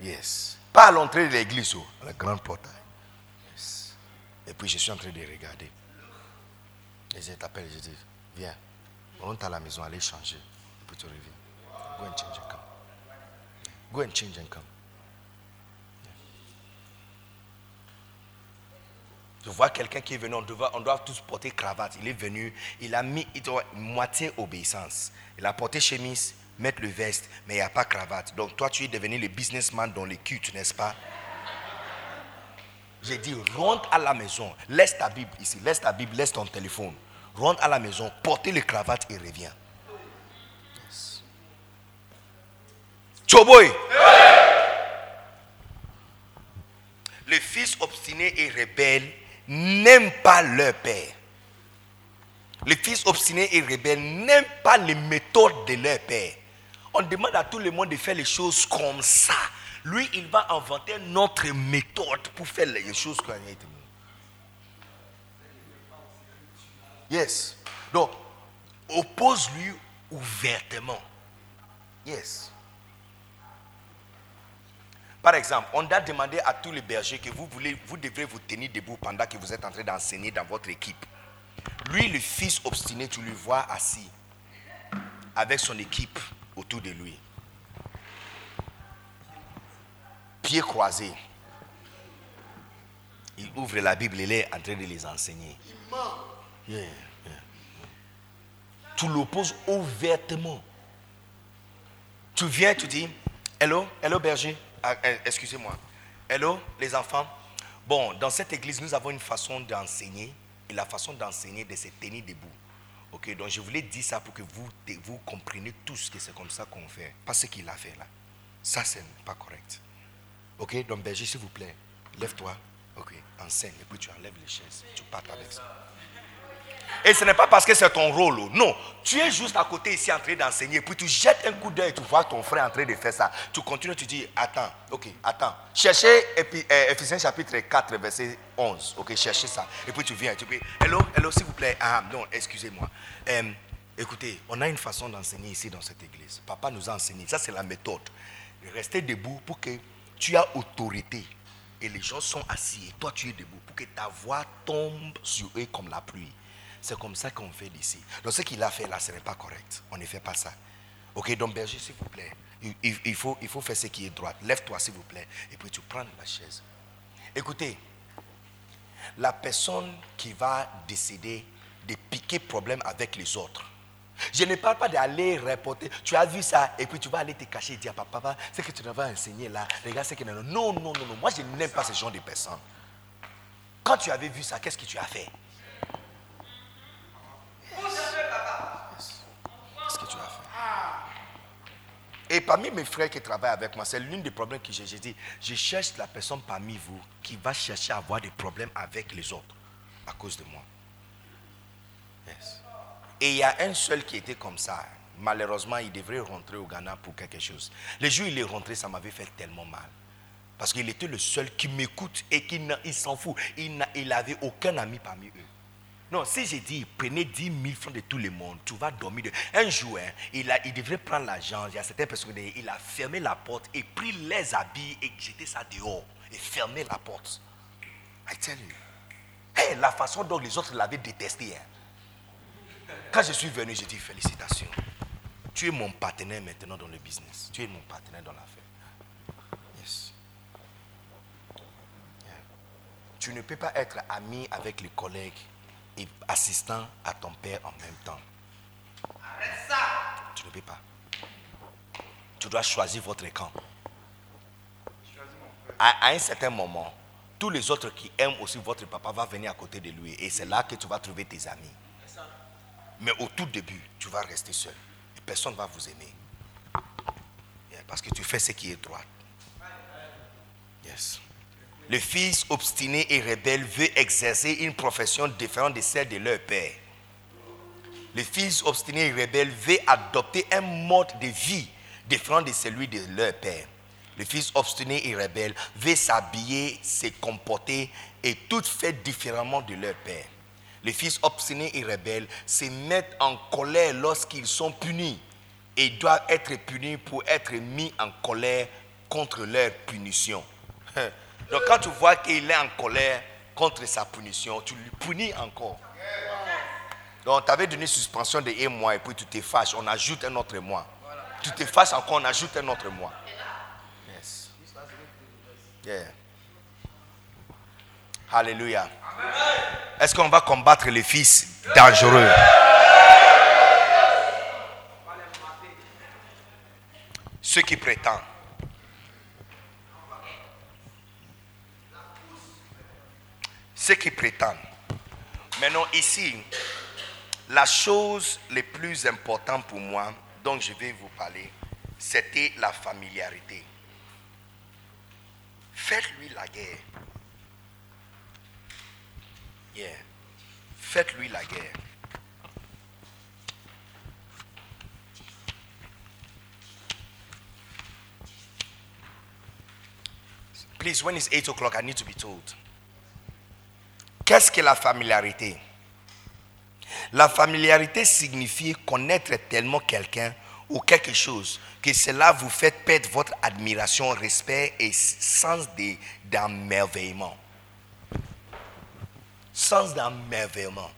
Yes. Pas à l'entrée de l'église, oh, le grand portail. Et puis je suis en train de regarder. Et je t'appelle et je dis, viens, rentre à la maison, allez changer. Et puis tu reviens. Go and change and come. Go and change and come. Je vois quelqu'un qui est venu, on doit, on doit tous porter cravate. Il est venu, il a mis il doit- moitié obéissance. Il a porté chemise, mettre le veste, mais il n'y a pas cravate. Donc toi, tu es devenu le businessman dans les cultes, n'est-ce pas? J'ai dit, rentre à la maison, laisse ta Bible ici, laisse ta Bible, laisse ton téléphone. Rentre à la maison, portez les cravates et reviens. Yes. Choboy. Les fils obstinés et rebelles n'aiment pas leur père. Les fils obstinés et rebelles n'aiment pas les méthodes de leur père. On demande à tout le monde de faire les choses comme ça. Lui, il va inventer notre méthode pour faire les choses qu'on a été. Yes. Donc, oppose-lui ouvertement. Yes. Par exemple, on a demandé à tous les bergers que vous, voulez, vous devrez vous tenir debout pendant que vous êtes en train d'enseigner dans votre équipe. Lui, le fils obstiné, tu le vois assis avec son équipe autour de lui. Pieds croisés. Il ouvre la Bible, il est en train de les enseigner. Yeah, yeah. Tu l'opposes ouvertement. Tu viens, tu dis, hello, hello berger, excusez-moi, hello les enfants, Bon, dans cette église, nous avons une façon d'enseigner et la façon d'enseigner, de se tenir debout. Ok, donc je voulais dire ça pour que vous, vous compreniez tous que c'est comme ça qu'on fait. Pas ce qu'il a fait là. Ça, c'est pas correct. Ok, donc berger, s'il vous plaît, lève-toi. Ok, enseigne et puis tu enlèves les chaises. Tu pars avec ça. Et ce n'est pas parce que c'est ton rôle. oh. Non. Tu es juste à côté ici en train d'enseigner. Puis tu jettes un coup d'œil tu vois ton frère en train de faire ça. Tu continues, tu dis, attends, ok, attends. Cherchez Épi- euh, chapitre 4, verset 11. Ok, cherchez ça. Et puis tu viens. Tu dis, hello, hello, s'il vous plaît. Ah, non, excusez-moi. Euh, écoutez, on a une façon d'enseigner ici dans cette église. Papa nous a enseigné. Ça, c'est la méthode. Restez debout pour que tu aies autorité. Et les gens sont assis et toi tu es debout pour que ta voix tombe sur eux comme la pluie. C'est comme ça qu'on fait d'ici. Donc ce qu'il a fait là, ce n'est pas correct. On ne fait pas ça. Ok, donc berger, s'il vous plaît, il, faut, il faut faire ce qui est droit. Lève-toi, s'il vous plaît, et puis tu prends la chaise. Écoutez, la personne qui va décider de piquer problème avec les autres. Je ne parle pas d'aller reporter. Tu as vu ça et puis tu vas aller te cacher et dire papa, papa, ce que tu as enseigné là, regarde ce que non, non, non, non. Moi je n'aime pas ce genre de personnes. Quand tu avais vu ça, qu'est-ce que tu as fait Qu'est-ce que tu as fait Et parmi mes frères qui travaillent avec moi, c'est l'un des problèmes que j'ai. J'ai dit, je cherche la personne parmi vous qui va chercher à avoir des problèmes avec les autres à cause de moi. Et il y a un seul qui était comme ça. Malheureusement, il devrait rentrer au Ghana pour quelque chose. Le jour où il est rentré, ça m'avait fait tellement mal. Parce qu'il était le seul qui m'écoute et qui s'en fout. Il n'avait aucun ami parmi eux. Non, si j'ai dit, prenez 10 000 francs de tout le monde, tu vas dormir. De... Un jour, hein, il, devrait prendre l'argent. Il y a certaines personnes, il a fermé la porte et pris les habits et jeté ça dehors. Et fermé la porte. I tell you. Hey, la façon dont les autres l'avaient détesté. hein. Quand je suis venu, j'ai dit félicitations. Tu es mon partenaire maintenant dans le business. Tu es mon partenaire dans l'affaire. Yes. Tu ne peux pas être ami avec les collègues et assistant à ton père en même temps. Tu ne peux pas. Tu dois choisir votre camp. À, à un certain moment, tous les autres qui aiment aussi votre papa vont venir à côté de lui. Et c'est là que tu vas trouver tes amis. Mais au tout début, tu vas rester seul. Et personne ne va vous aimer. Parce que tu fais ce qui est droit. Yes. Le fils obstiné et rebelle veut exercer une profession différente de celle de leur père. Le fils obstiné et rebelle veut adopter un mode de vie différent de celui de leur père. Le fils obstiné et rebelle veut s'habiller, se comporter et tout fait différemment de leur père. Les fils obstinés et rebelles se mettent en colère lorsqu'ils sont punis et doivent être punis pour être mis en colère contre leur punition. [LAUGHS] Donc quand tu vois qu'il est en colère contre sa punition, tu lui punis encore. Donc tu avais donné suspension de un mois et puis tu te fâches, on ajoute un autre mois. Tu te fâches encore, on ajoute un autre mois. Yes. Yeah. Alléluia. Est-ce qu'on va combattre les fils dangereux? Ceux qui prétendent. Ceux qui prétendent. Maintenant, ici, la chose la plus importante pour moi, dont je vais vous parler, c'était la familiarité. Faites-lui la guerre. Yeah. Faites-lui la guerre. Please, when it's 8 o'clock, I need to be told. Qu'est-ce que la familiarité? La familiarité signifie connaître tellement quelqu'un ou quelque chose que cela vous fait perdre votre admiration, respect et sens de- d'emmerveillement. Sens d'emmerveillement.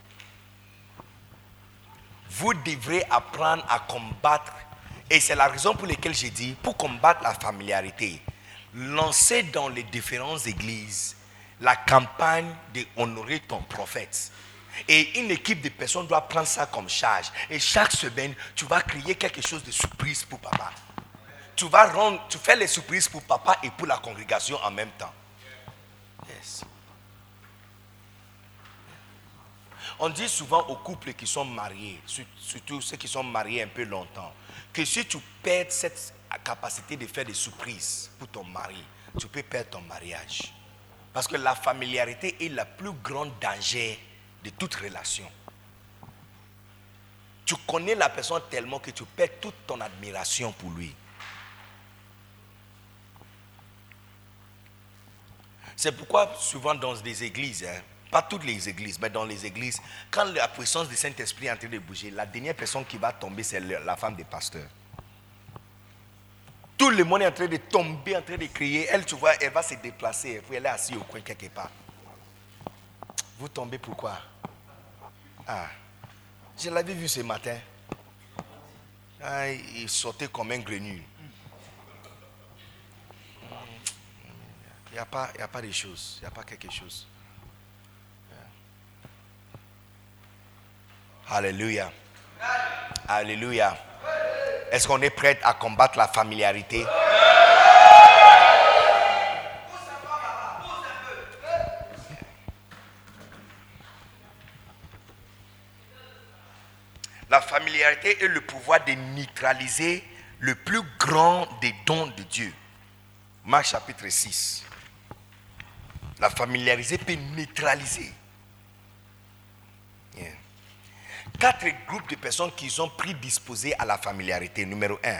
Vous devrez apprendre à combattre, et c'est la raison pour laquelle j'ai dit, pour combattre la familiarité, lancez dans les différentes églises la campagne de ton prophète. Et une équipe de personnes doit prendre ça comme charge. Et chaque semaine, tu vas créer quelque chose de surprise pour papa. Tu vas rendre, tu fais les surprises pour papa et pour la congrégation en même temps. On dit souvent aux couples qui sont mariés, surtout ceux qui sont mariés un peu longtemps, que si tu perds cette capacité de faire des surprises pour ton mari, tu peux perdre ton mariage. Parce que la familiarité est le plus grand danger de toute relation. Tu connais la personne tellement que tu perds toute ton admiration pour lui. C'est pourquoi souvent dans des églises, hein, pas toutes les églises, mais dans les églises, quand la puissance du Saint-Esprit est en train de bouger, la dernière personne qui va tomber, c'est la femme des pasteurs. Tout le monde est en train de tomber, en train de crier. Elle, tu vois, elle va se déplacer, elle est assise au coin quelque part. Vous tombez pourquoi? Ah, je l'avais vu ce matin. Ah, il sautait comme un grenu. Il n'y a, pas- il a pas de choses. Il n'y a pas quelque chose. Alléluia. Alléluia. Est-ce qu'on est prêt à combattre la familiarité? La familiarité est le pouvoir de neutraliser le plus grand des dons de Dieu. Marc chapitre 6. La familiarité peut neutraliser. Yeah. Quatre groupes de personnes qui sont prédisposées à la familiarité. Numéro un,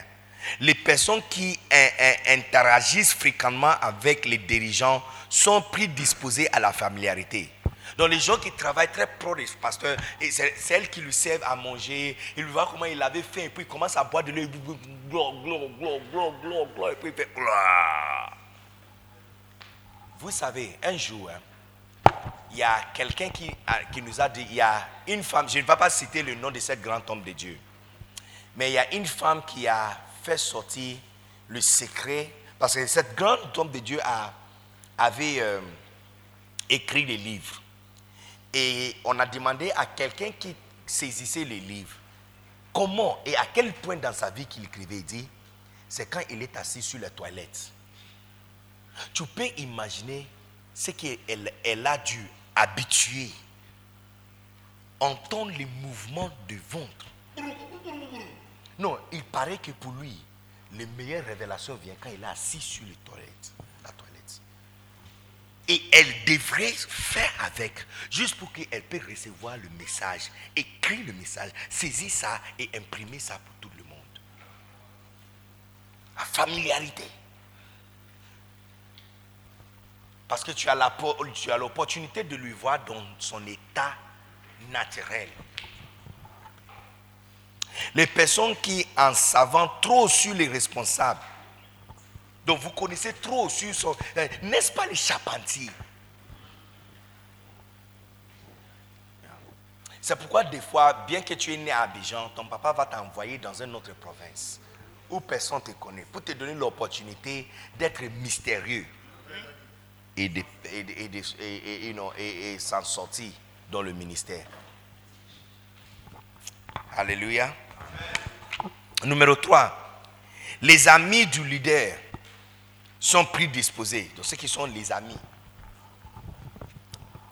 les personnes qui in- in- interagissent fréquemment avec les dirigeants sont prédisposées à la familiarité. Donc les gens qui travaillent très proches des pasteurs, et c'est c'est elles qui lui servent à manger, ils voient comment il avait faim, et puis il commence à boire de l'eau, et puis il fait. Vous savez, un jour, hein, il y a quelqu'un qui, qui nous a dit, il y a une femme, je ne vais pas citer le nom de cet grand homme de Dieu, mais il y a une femme qui a fait sortir le secret, parce que cet grand homme de Dieu a, avait euh, écrit des livres. Et on a demandé à quelqu'un qui saisissait les livres, comment et à quel point dans sa vie qu'il écrivait, il dit, c'est quand il est assis sur la toilette. Tu peux imaginer ce qu'elle elle a dû habituer. Entendre les mouvements de ventre. Non, il paraît que pour lui, les meilleures révélations viennent quand il est assis sur les toilettes, la toilette. Et elle devrait faire avec, juste pour qu'elle puisse recevoir le message, écrire le message, saisir ça et imprimer ça pour tout le monde. La familiarité. Parce que tu as l'opportunité de lui voir dans son état naturel. Les personnes qui, en savant trop sur les responsables, donc vous connaissez trop sur son... euh, N'est-ce pas les charpentiers C'est pourquoi des fois, bien que tu es né à Abidjan, ton papa va t'envoyer dans une autre province où personne ne te connaît pour te donner l'opportunité d'être mystérieux et, et, et et- et s'en sortir dans le ministère. Alléluia. Numéro 3. Les amis du leader sont prédisposés. Donc ceux qui sont les amis.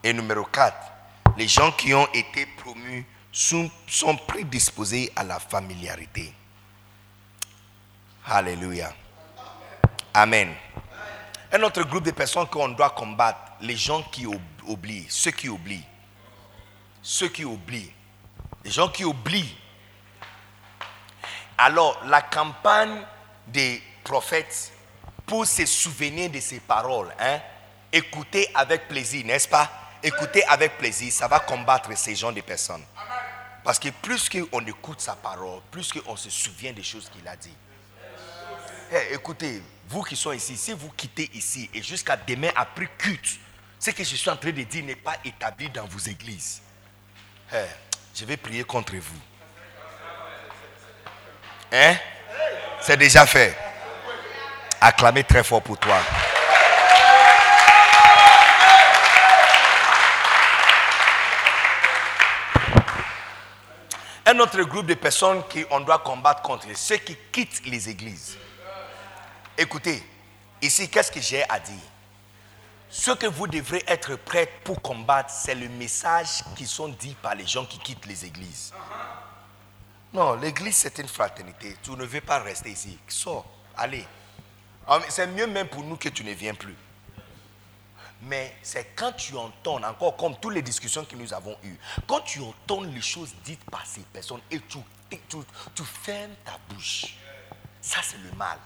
Et numéro 4. Les gens qui ont été promus sont, sont prédisposés à la familiarité. Alléluia. Amen. Un autre groupe de personnes qu'on doit combattre, les gens qui oublient, ceux qui oublient. Ceux qui oublient. Les gens qui oublient. Alors, la campagne des prophètes pour se souvenir de ces paroles, hein, écouter avec plaisir, n'est-ce pas? Écouter avec plaisir, ça va combattre ces gens de personnes. Parce que plus qu'on écoute sa parole, plus qu'on se souvient des choses qu'il a dit. Eh, écoutez, vous qui sont ici, si vous quittez ici et jusqu'à demain après culte, ce que je suis en train de dire n'est pas établi dans vos églises. Eh, je vais prier contre vous. Hein? C'est déjà fait. Acclamez très fort pour toi. Un autre groupe de personnes qu'on doit combattre contre, ceux qui quittent les églises. Écoutez, ici, qu'est-ce que j'ai à dire? Ce que vous devrez être prêt pour combattre, c'est le message qui sont dits par les gens qui quittent les églises. Non, l'église c'est une fraternité. Tu ne veux pas rester ici. Sors, allez. Ah, C'est mieux même pour nous que tu ne viens plus. Mais c'est quand tu entends, encore comme toutes les discussions que nous avons eues, quand tu entends les choses dites par ces personnes et tu, tu, tu fermes ta bouche, ça c'est le mal.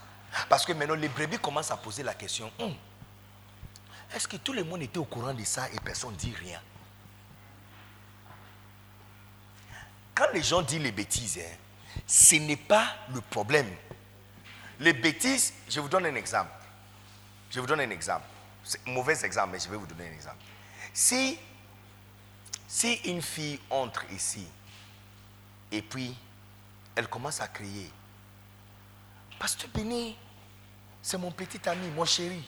Parce que maintenant les brebis commencent à poser la question, Hum, est-ce que tout le monde était au courant de ça et personne ne dit rien? Quand les gens disent les bêtises, hein, ce n'est pas le problème. Les bêtises, je vous donne un exemple. Je vous donne un exemple. C'est un mauvais exemple, mais je vais vous donner un exemple. Si, si une fille entre ici et puis elle commence à crier, Pasteur Béni, c'est mon petit ami, mon chéri.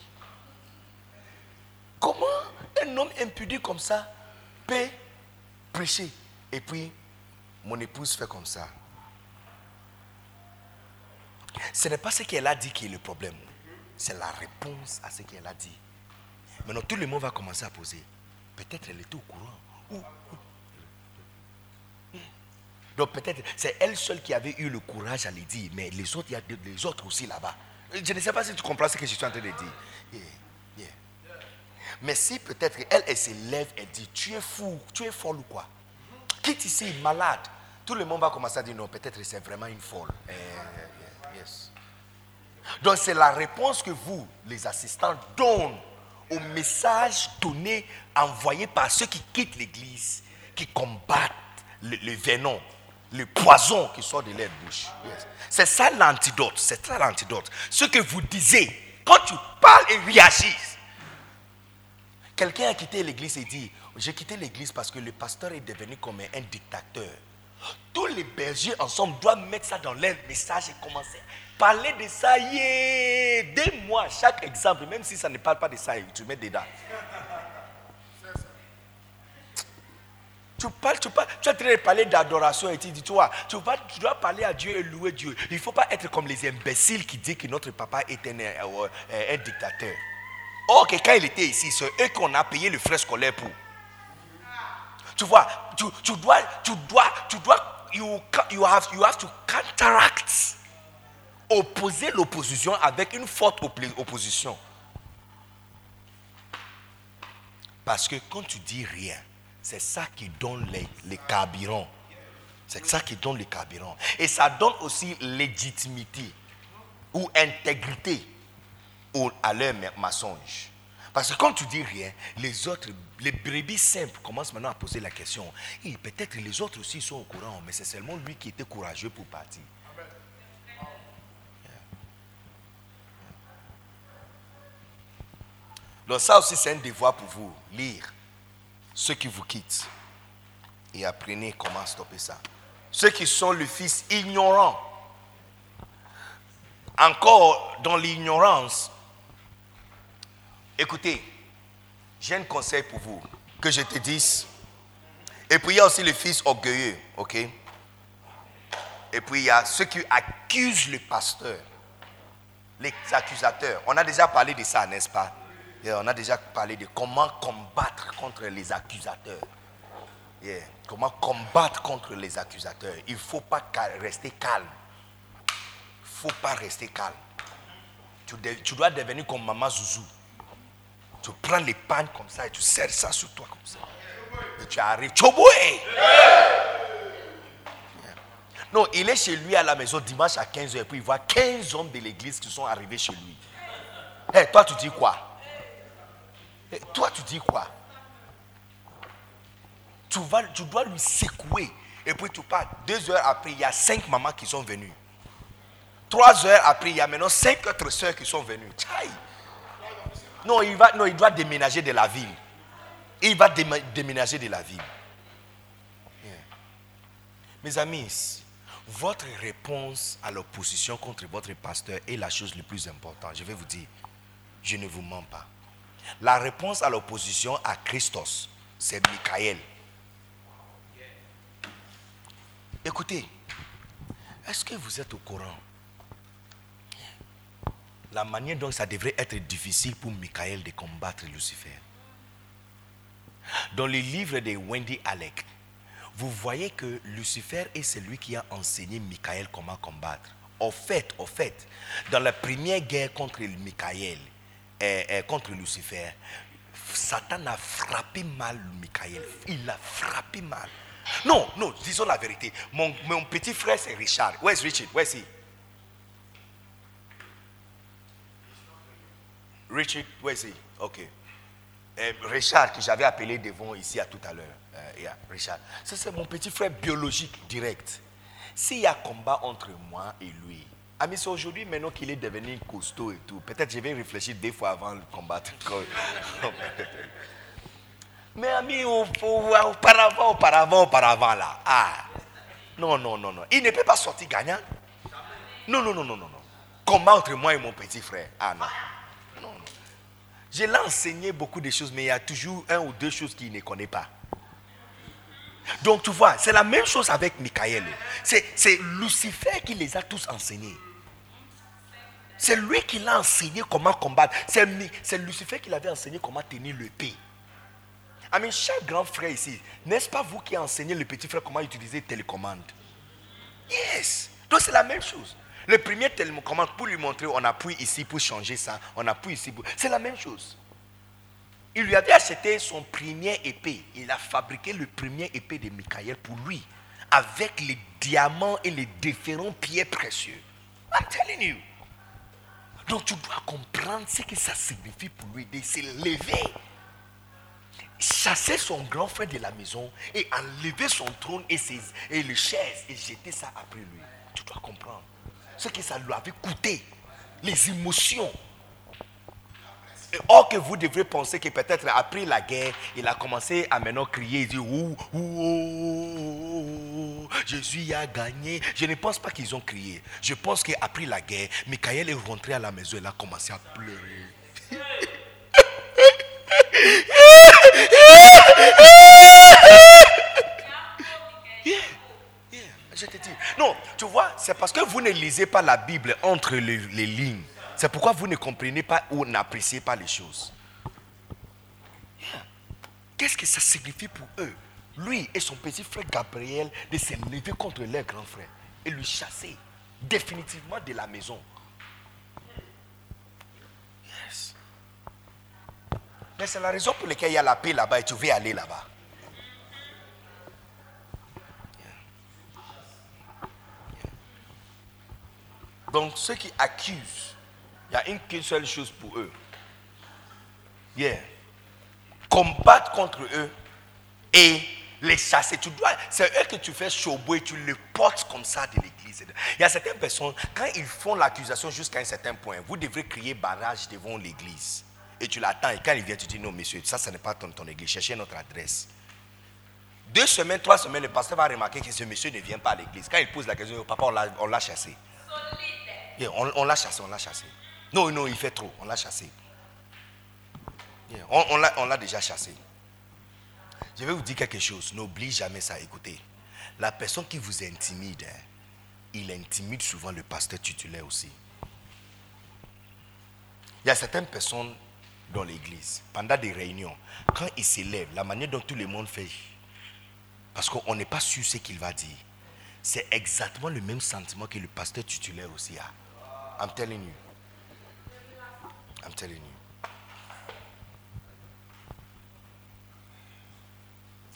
Comment un homme impudique comme ça peut prêcher Et puis, mon épouse fait comme ça? Ce n'est pas ce qu'elle a dit qui est le problème. C'est la réponse à ce qu'elle a dit. Maintenant, tout le monde va commencer à poser. Peut-être elle était au courant. Ou- ou- Donc peut-être c'est elle seule qui avait eu le courage à le dire, mais les autres, il y a les autres aussi là-bas. Je ne sais pas si tu comprends ce que je suis en train de dire. Mais si peut-être elle, elle se lève et dit, tu es fou, tu es folle ou quoi? Quitte ici, malade? Tout le monde va commencer à dire, non, peut-être c'est vraiment une folle. Eh, yes. Donc c'est la réponse que vous, les assistants, donnez au message donné, envoyé par ceux qui quittent l'église, qui combattent le, le venin, le poison qui sort de leur bouche. C'est ça l'antidote, c'est ça l'antidote. Ce que vous disiez, quand tu parles et réagis, Quelqu'un a quitté l'église et dit, j'ai quitté l'église parce que le pasteur est devenu comme un dictateur. Tous les bergers ensemble doivent mettre ça dans leur message et commencer parler de ça. Yeah. Dès moi, chaque exemple, même si ça ne parle pas de ça, tu mets dedans. Tu parles, tu parles, tu es en train de parler d'adoration et tu dis, toi, tu, vas- tu dois parler à Dieu et louer Dieu. Il ne faut pas être comme les imbéciles qui disent que notre papa est un, euh, euh, un dictateur. Or, que quand il était ici, c'est eux qu'on a payé le frais scolaire pour. Tu vois, tu, tu dois, tu dois, tu dois, you, you, have, you have to counteract. Opposer l'opposition avec une forte oppo- opposition. Parce que quand tu dis rien, c'est ça qui donne les, les carburants. C'est ça qui donne les carburants. Et ça donne aussi légitimité ou intégrité à leur mensonge. Parce que quand tu dis rien, les autres, les brebis simples commencent maintenant à poser la question. Peut-être les autres aussi sont au courant, mais c'est seulement lui qui était courageux pour partir. Donc ça aussi, c'est un devoir pour vous. Lire ceux qui vous quittent. Et apprenez comment stopper ça. Ceux qui sont le fils ignorant. Encore dans l'ignorance. Écoutez, j'ai un conseil pour vous. Que je te dise. Et puis il y a aussi le fils orgueilleux. Ok? Et puis il y a ceux qui accusent le pasteur. Les accusateurs. On a déjà parlé de ça, n'est-ce pas? On a déjà parlé de comment combattre contre les accusateurs. Comment combattre contre les accusateurs. Il ne faut pas rester calme. Il ne faut pas rester calme. Tu, dois devenir comme Maman Zouzou. Tu prends les pannes comme ça et tu serres ça sur toi comme ça. Et tu arrives. Tchoboué! Non, il est chez lui à la maison dimanche à 15h et puis il voit 15 hommes de l'église qui sont arrivés chez lui. Hé, toi tu dis quoi? Toi tu dis quoi? Tu, vas, tu dois lui secouer et puis tu pars. Deux heures après, il y a cinq mamans qui sont venues. Trois heures après, il y a maintenant cinq autres soeurs qui sont venues. Tchaï. Non, il, va, non, il doit déménager de la ville. Il va déménager de la ville. Mes amis, votre réponse à l'opposition contre votre pasteur est la chose la plus importante. Je vais vous dire, je ne vous mens pas. La réponse à l'opposition à Christos, c'est Michael. Écoutez, est-ce que vous êtes au courant? La manière dont ça devrait être difficile pour Michael de combattre Lucifer. Dans le livre de Wendy Alec, vous voyez que Lucifer est celui qui a enseigné Michael comment combattre. Au fait, au fait, dans la première guerre contre Michael, contre Lucifer, Satan a frappé mal Michael. Il l'a frappé mal. Non, non, disons la vérité. Mon, petit frère, c'est Richard. Where's Richard? Where's he? Richard, where's he? Ok. Euh, Richard, que j'avais appelé devant ici à tout à l'heure. Euh, yeah, Richard. C'est mon petit frère biologique direct. S'il y a combat entre moi et lui, Ami, c'est aujourd'hui, maintenant qu'il est devenu costaud et tout, peut-être je vais réfléchir deux fois avant de combattre. [LAUGHS] Mais ami, auparavant, auparavant, auparavant là. Ah. Non, non, non, non. Il ne peut pas sortir gagnant. Non, non, non, non, non. non. Comment entre moi et mon petit frère? Ah non. Non, non. Je l'ai enseigné beaucoup de choses, mais il y a toujours un ou deux choses qu'il ne connaît pas. Donc tu vois, c'est la même chose avec Michael. C'est Lucifer qui les a tous enseignés. C'est lui qui l'a enseigné comment combattre. C'est Lucifer qui l'avait enseigné comment tenir l'épée. Amen, chaque grand frère ici, n'est-ce pas vous qui a enseigné le petit frère comment utiliser télécommande? Yes. Donc c'est la même chose. Le premier télécommande, pour lui montrer, on appuie ici pour changer ça, on appuie ici pour... C'est la même chose. Il lui avait acheté son premier épée. Il a fabriqué le premier épée de Michael pour lui, avec les diamants et les différents pieds précieux. I'm telling you. Donc tu dois comprendre ce que ça signifie pour lui de se lever, chasser son grand frère de la maison et enlever son trône et, ses, et les chaises et jeter ça après lui. Tu dois comprendre ce que ça lui avait coûté, les émotions. Or que vous devrez penser que peut-être après la guerre, il a commencé à maintenant crier, il dit, ouh, ouh, Jésus a gagné. Je ne pense pas qu'ils ont crié. Je pense qu'après la guerre, Michael est rentré à la maison, il a commencé à pleurer. Je te dis. Non, tu vois, c'est parce que vous ne lisez pas la Bible entre les lignes. C'est pourquoi vous ne comprenez pas ou n'appréciez pas les choses. Qu'est-ce que ça signifie pour eux? Lui et son petit frère Gabriel de se lever contre leur grand frère et le chasser définitivement de la maison. Mais c'est la raison pour laquelle il y a la paix là-bas et tu veux aller là-bas. Donc ceux qui accusent il n'y a qu'une seule chose pour eux. Yeah. Combattre contre eux et les chasser. Tu dois, c'est eux que tu fais et tu les portes comme ça de l'église. Il y a certaines personnes, quand ils font l'accusation jusqu'à un certain point, vous devrez crier barrage devant l'église. Et tu l'attends. Et quand il vient, tu dis non, monsieur, ça, ce n'est pas ton, ton église. Cherchez notre adresse. Deux semaines, trois semaines, le pasteur va remarquer que ce monsieur ne vient pas à l'église. Quand il pose la question, papa, on l'a chassé. on l'a chassé, on l'a chassé. Non, non, il fait trop. On l'a chassé. On, l'a déjà chassé. Je vais vous dire quelque chose. N'oublie jamais ça. Écoutez, la personne qui vous intimide, hein, il intimide souvent le pasteur titulaire aussi. Il y a certaines personnes dans l'église, pendant des réunions, quand il s'élève, la manière dont tout le monde fait, parce qu'on n'est pas sûr ce qu'il va dire, c'est exactement le même sentiment que le pasteur titulaire aussi a. I'm telling you. I'm telling you.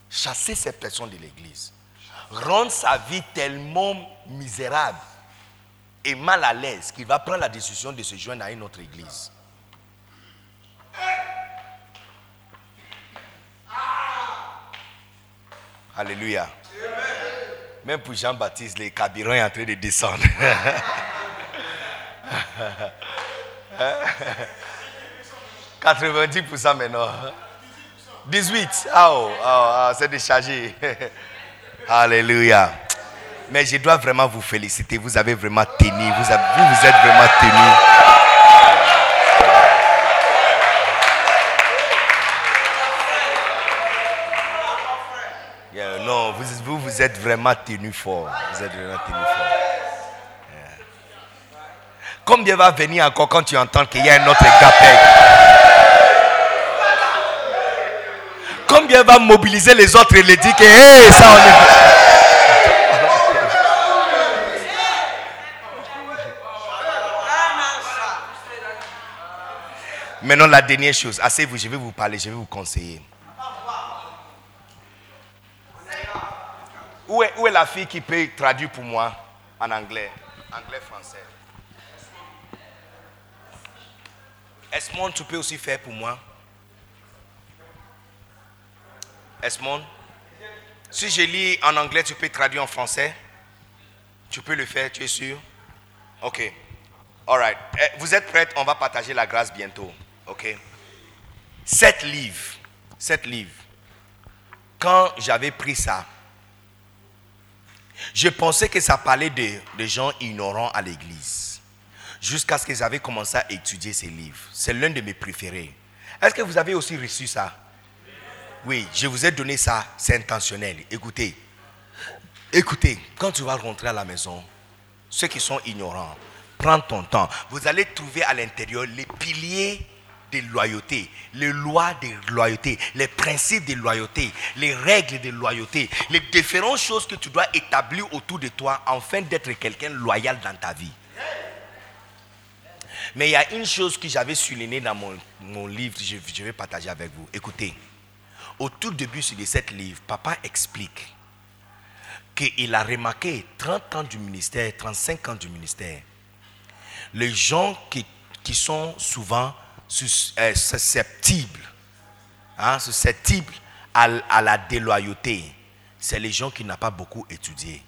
Chasser ces personnes de l'église. Rendre sa vie tellement misérable et mal à l'aise qu'il va prendre la décision de se joindre à une autre église. Alléluia. Même pour Jean-Baptiste, les cabirons est en train de descendre. [LAUGHS] [LAUGHS] 90% maintenant. 18. Ah, oh, oh, oh, c'est déchargé. [LAUGHS] Alléluia. Mais je dois vraiment vous féliciter. Vous avez vraiment tenu. Vous, vous, êtes vraiment tenu. non, vous, vous êtes vraiment tenu fort. Vous êtes vraiment tenu fort. Combien va venir encore quand tu entends qu'il y a un autre GAPEC Combien va mobiliser les autres et les dire que ça on est. Maintenant, la dernière chose. Asseyez-vous, je vais vous parler, je vais vous conseiller. Où est, où est la fille qui peut traduire pour moi en anglais? Anglais-français. Esmond, tu peux aussi faire pour moi? Esmond Si je lis en anglais, tu peux traduire en français Tu peux le faire, tu es sûr? Ok. All right. Eh, vous êtes prêts? On va partager la grâce bientôt. Ok. Sept livres. Sept livres. Quand j'avais pris ça, je pensais que ça parlait de, de gens ignorants à l'église. Jusqu'à ce que j'avais commencé à étudier ces livres. C'est l'un de mes préférés. Est-ce que vous avez aussi reçu ça? Oui, je vous ai donné ça. C'est intentionnel. Écoutez. Écoutez, quand tu vas rentrer à la maison, ceux qui sont ignorants, prends ton temps. Vous allez trouver à l'intérieur les piliers de loyauté, les lois de loyauté, les principes de loyauté, les règles de loyauté, les différentes choses que tu dois établir autour de toi afin d'être quelqu'un loyal dans ta vie. Mais il y a une chose que j'avais soulignée dans mon, livre, je, vais partager avec vous. Écoutez, au tout début de cet livre, papa explique qu'il a remarqué 30 ans du ministère, 35 ans du ministère, les gens qui, sont souvent euh, susceptibles, hein, susceptibles à la déloyauté, c'est les gens qui n'ont pas beaucoup étudié.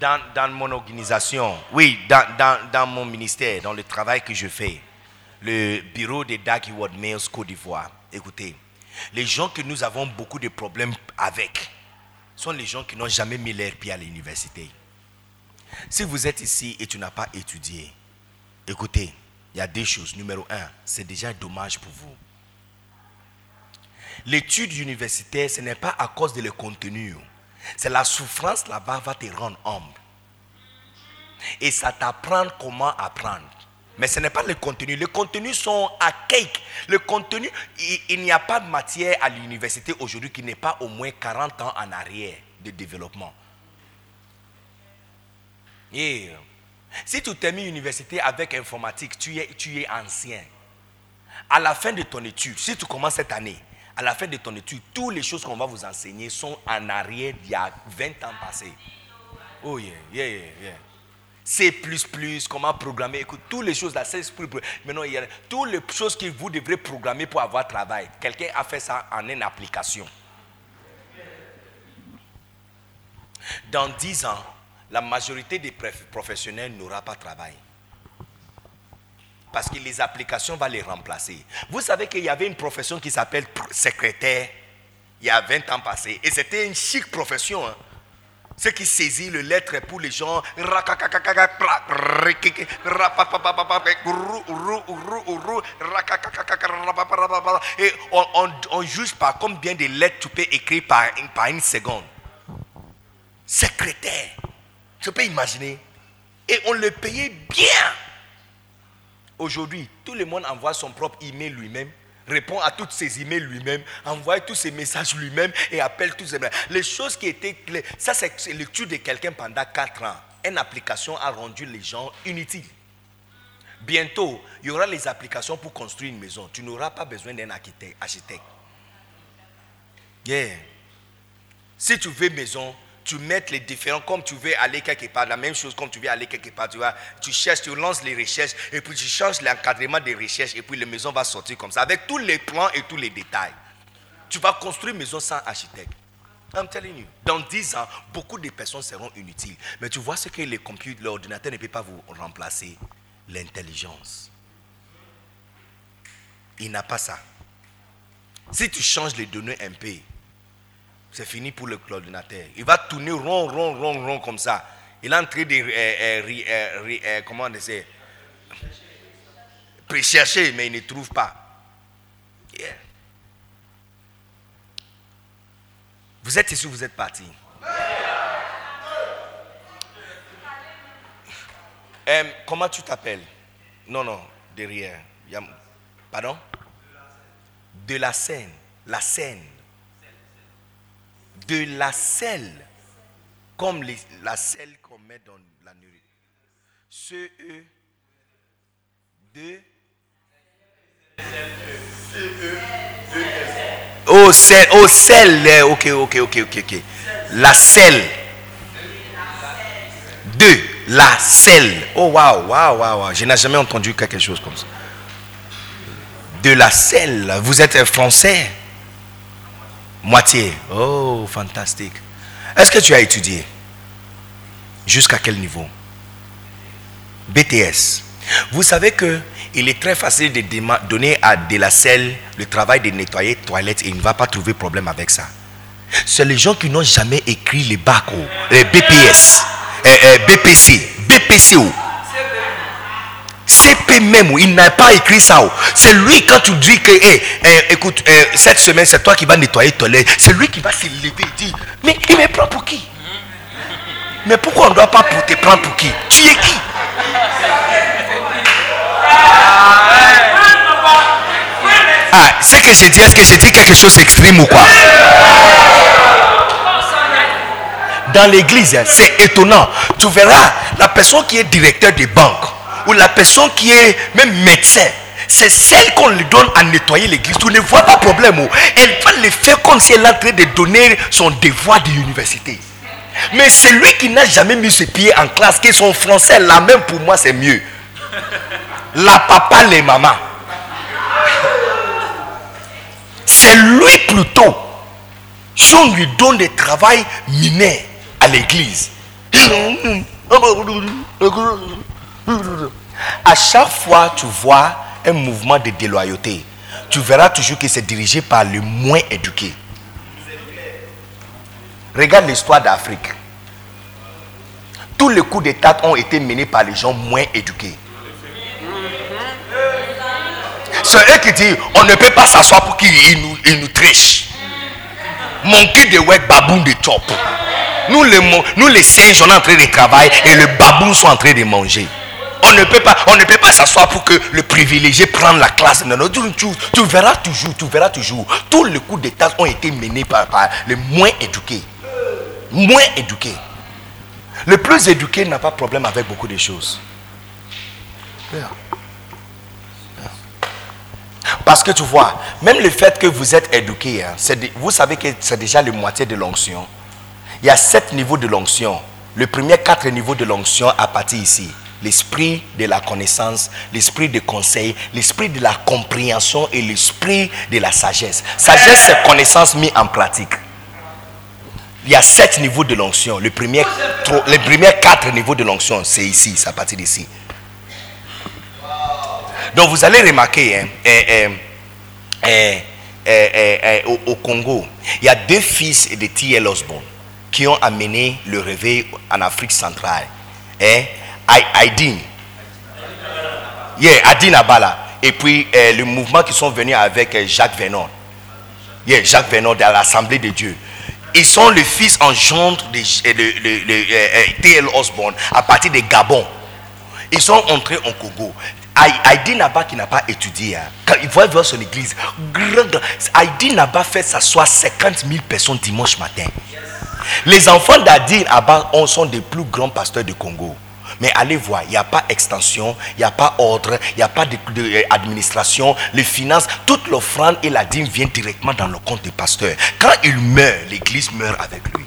Dans, mon organisation, oui, dans, mon ministère, dans le travail que je fais, le bureau de Dark World Mails Côte d'Ivoire, écoutez, les gens que nous avons beaucoup de problèmes avec sont les gens qui n'ont jamais mis leur pied à l'université. Si vous êtes ici et tu n'as pas étudié, Écoutez, il y a deux choses. Numéro un, c'est déjà dommage pour vous. L'étude universitaire, ce n'est pas à cause de le contenu. C'est la souffrance là-bas va te rendre humble. Et ça t'apprend comment apprendre. Mais ce n'est pas le contenu. Les contenus sont à cake. Le contenu, il, n'y a pas de matière à l'université aujourd'hui qui n'est pas au moins 40 ans en arrière de développement. Si tu termines l'université avec informatique, tu es, tu es ancien. À la fin de ton étude, si tu commences cette année, à la fin de ton étude, toutes les choses qu'on va vous enseigner sont en arrière d'il y a 20 ans passés. Oh yeah, yeah, yeah, yeah. C++, comment programmer, écoute, toutes les choses là, C++, maintenant toutes les choses que vous devrez programmer pour avoir travail. Quelqu'un a fait ça en une application. Dans 10 ans, la majorité des professionnels n'aura pas travail. Parce que les applications vont les remplacer. Vous savez qu'il y avait une profession qui s'appelle secrétaire il y a 20 ans passé. Et c'était une chic profession. Hein. Ce qui saisit le lettre pour les gens. Et on, juge par combien de lettres tu peux écrire par, par une seconde. Secrétaire. Je peux imaginer. Et on le payait bien. Aujourd'hui, tout le monde envoie son propre email lui-même, répond à toutes ses emails lui-même, envoie tous ses messages lui-même et appelle tous ses Les choses qui étaient clés, ça c'est l'étude de quelqu'un pendant 4 ans. Une application a rendu les gens inutiles. Bientôt, il y aura les applications pour construire une maison. Tu n'auras pas besoin d'un architecte. Yeah. Si tu veux maison, tu mets les différents, comme tu veux aller quelque part, la même chose comme tu veux aller quelque part, tu vois, tu cherches, tu lances les recherches, et puis tu changes l'encadrement des recherches, et puis la maison va sortir comme ça, avec tous les plans et tous les détails. Tu vas construire une maison sans architecte. I'm telling you. Dans 10 ans, beaucoup de personnes seront inutiles. Mais tu vois ce que les computers, l'ordinateur ne peut pas vous remplacer? L'intelligence. Il n'a pas ça. Si tu changes les données un peu, c'est fini pour le coordinateur. Il va tourner rond, rond, rond, rond comme ça. Il est en train de, euh, euh, euh, comment on dit chercher, mais il ne trouve pas. Vous êtes ici, vous êtes parti? Euh, comment tu t'appelles? Non, non, derrière. Pardon? De la scène. La scène. De la sel. Comme la sel qu'on met dans la nourriture. C-E. De. Oh, sel. Oh, sel. eh, Ok, ok, ok, ok, ok. La sel. De la selle. Oh, waouh, waouh, waouh, waouh. Je n'ai jamais entendu quelque chose comme ça. De la selle. Vous êtes un français Moitié. Oh, fantastique. Est-ce que tu as étudié? Jusqu'à quel niveau? BTS. Vous savez que il est très facile de donner à de la selle le travail de nettoyer toilettes et il ne va pas trouver problème avec ça. C'est les gens qui n'ont jamais écrit les bacs, oh, les BPS, euh, euh, BPC, BPCO. CP même, il n'a pas écrit ça. C'est lui quand tu dis que, hey, euh, écoute, euh, cette semaine c'est toi qui vas nettoyer toilette. C'est lui qui va se lever et dire, mais il me prend pour qui? Mais pourquoi on ne doit pas te prendre pour qui? Tu es qui? Ah, c'est que j'ai dit, est-ce que j'ai dit quelque chose d'extrême ou quoi? Dans l'église, c'est étonnant. Tu verras, la personne qui est directeur de banque ou la personne qui est même médecin, c'est celle qu'on lui donne à nettoyer l'église. Tu ne vois pas problème. oh. Elle va le faire comme si elle est en train de donner son devoir de l'université. Mais celui qui n'a jamais mis ses pieds en classe, qui son français, là même pour moi, c'est mieux. La papa, les mamans. C'est lui plutôt. Si on lui donne des travail minés à l'église. À chaque fois tu vois un mouvement de déloyauté, tu verras toujours que c'est dirigé par le moins éduqué. Regarde l'histoire d'Afrique. Tous les coups d'État ont été menés par les gens moins éduqués. C'est eux qui disent on ne peut pas s'asseoir pour qu'ils nous, trichent. Manquer de wet baboun de chop. Nous les, nous les singes, on est en train de travailler et les baboons sont en train de manger. On ne peut pas, on ne s'asseoir pour que le privilégié prenne la classe. Non, non, tu, tu- verras toujours, tu verras toujours. Tous les coups d'État ont été menés par, les moins éduqués. Moins éduqués. Le plus éduqué n'a pas de problème avec beaucoup de choses. Parce que tu vois, même le fait que vous êtes éduqué, hein, vous savez que c'est déjà la moitié de l'onction. Il y a sept niveaux de l'onction. Le premier quatre niveaux de l'onction à partir ici. L'esprit de la connaissance, l'esprit de conseil, l'esprit de la compréhension et l'esprit de la sagesse. Sagesse, c'est connaissance mise en pratique. Il y a sept niveaux de l'onction. Les premiers quatre niveaux de l'onction, c'est ici, c'est à partir d'ici. Donc vous allez remarquer, hein, eh, eh, eh, au, Congo, il y a deux fils de T.L. Osborne qui ont amené le réveil en Afrique centrale. Aïdin. Yeah, Adin Abala. Et puis eh, le mouvement qui sont venus avec eh, Jacques Venon. Yeah, Jacques Venon de l'Assemblée de Dieu. Ils sont le fils engendre de eh, T.L. Osborne à partir de Gabon. Ils sont entrés en Congo. Haïdi Naba qui n'a pas étudié, hein, quand il voit voir son église. Haïdi Naba fait s'asseoir 50 000 personnes dimanche matin. Les enfants d'Adi Naba on- sont des plus grands pasteurs du Congo. Mais allez voir, il n'y a pas extension, il n'y a pas ordre, il n'y a pas de, euh, les finances, toute l'offrande et la dîme viennent directement dans le compte des pasteurs. Quand il meurt, l'église meurt avec lui.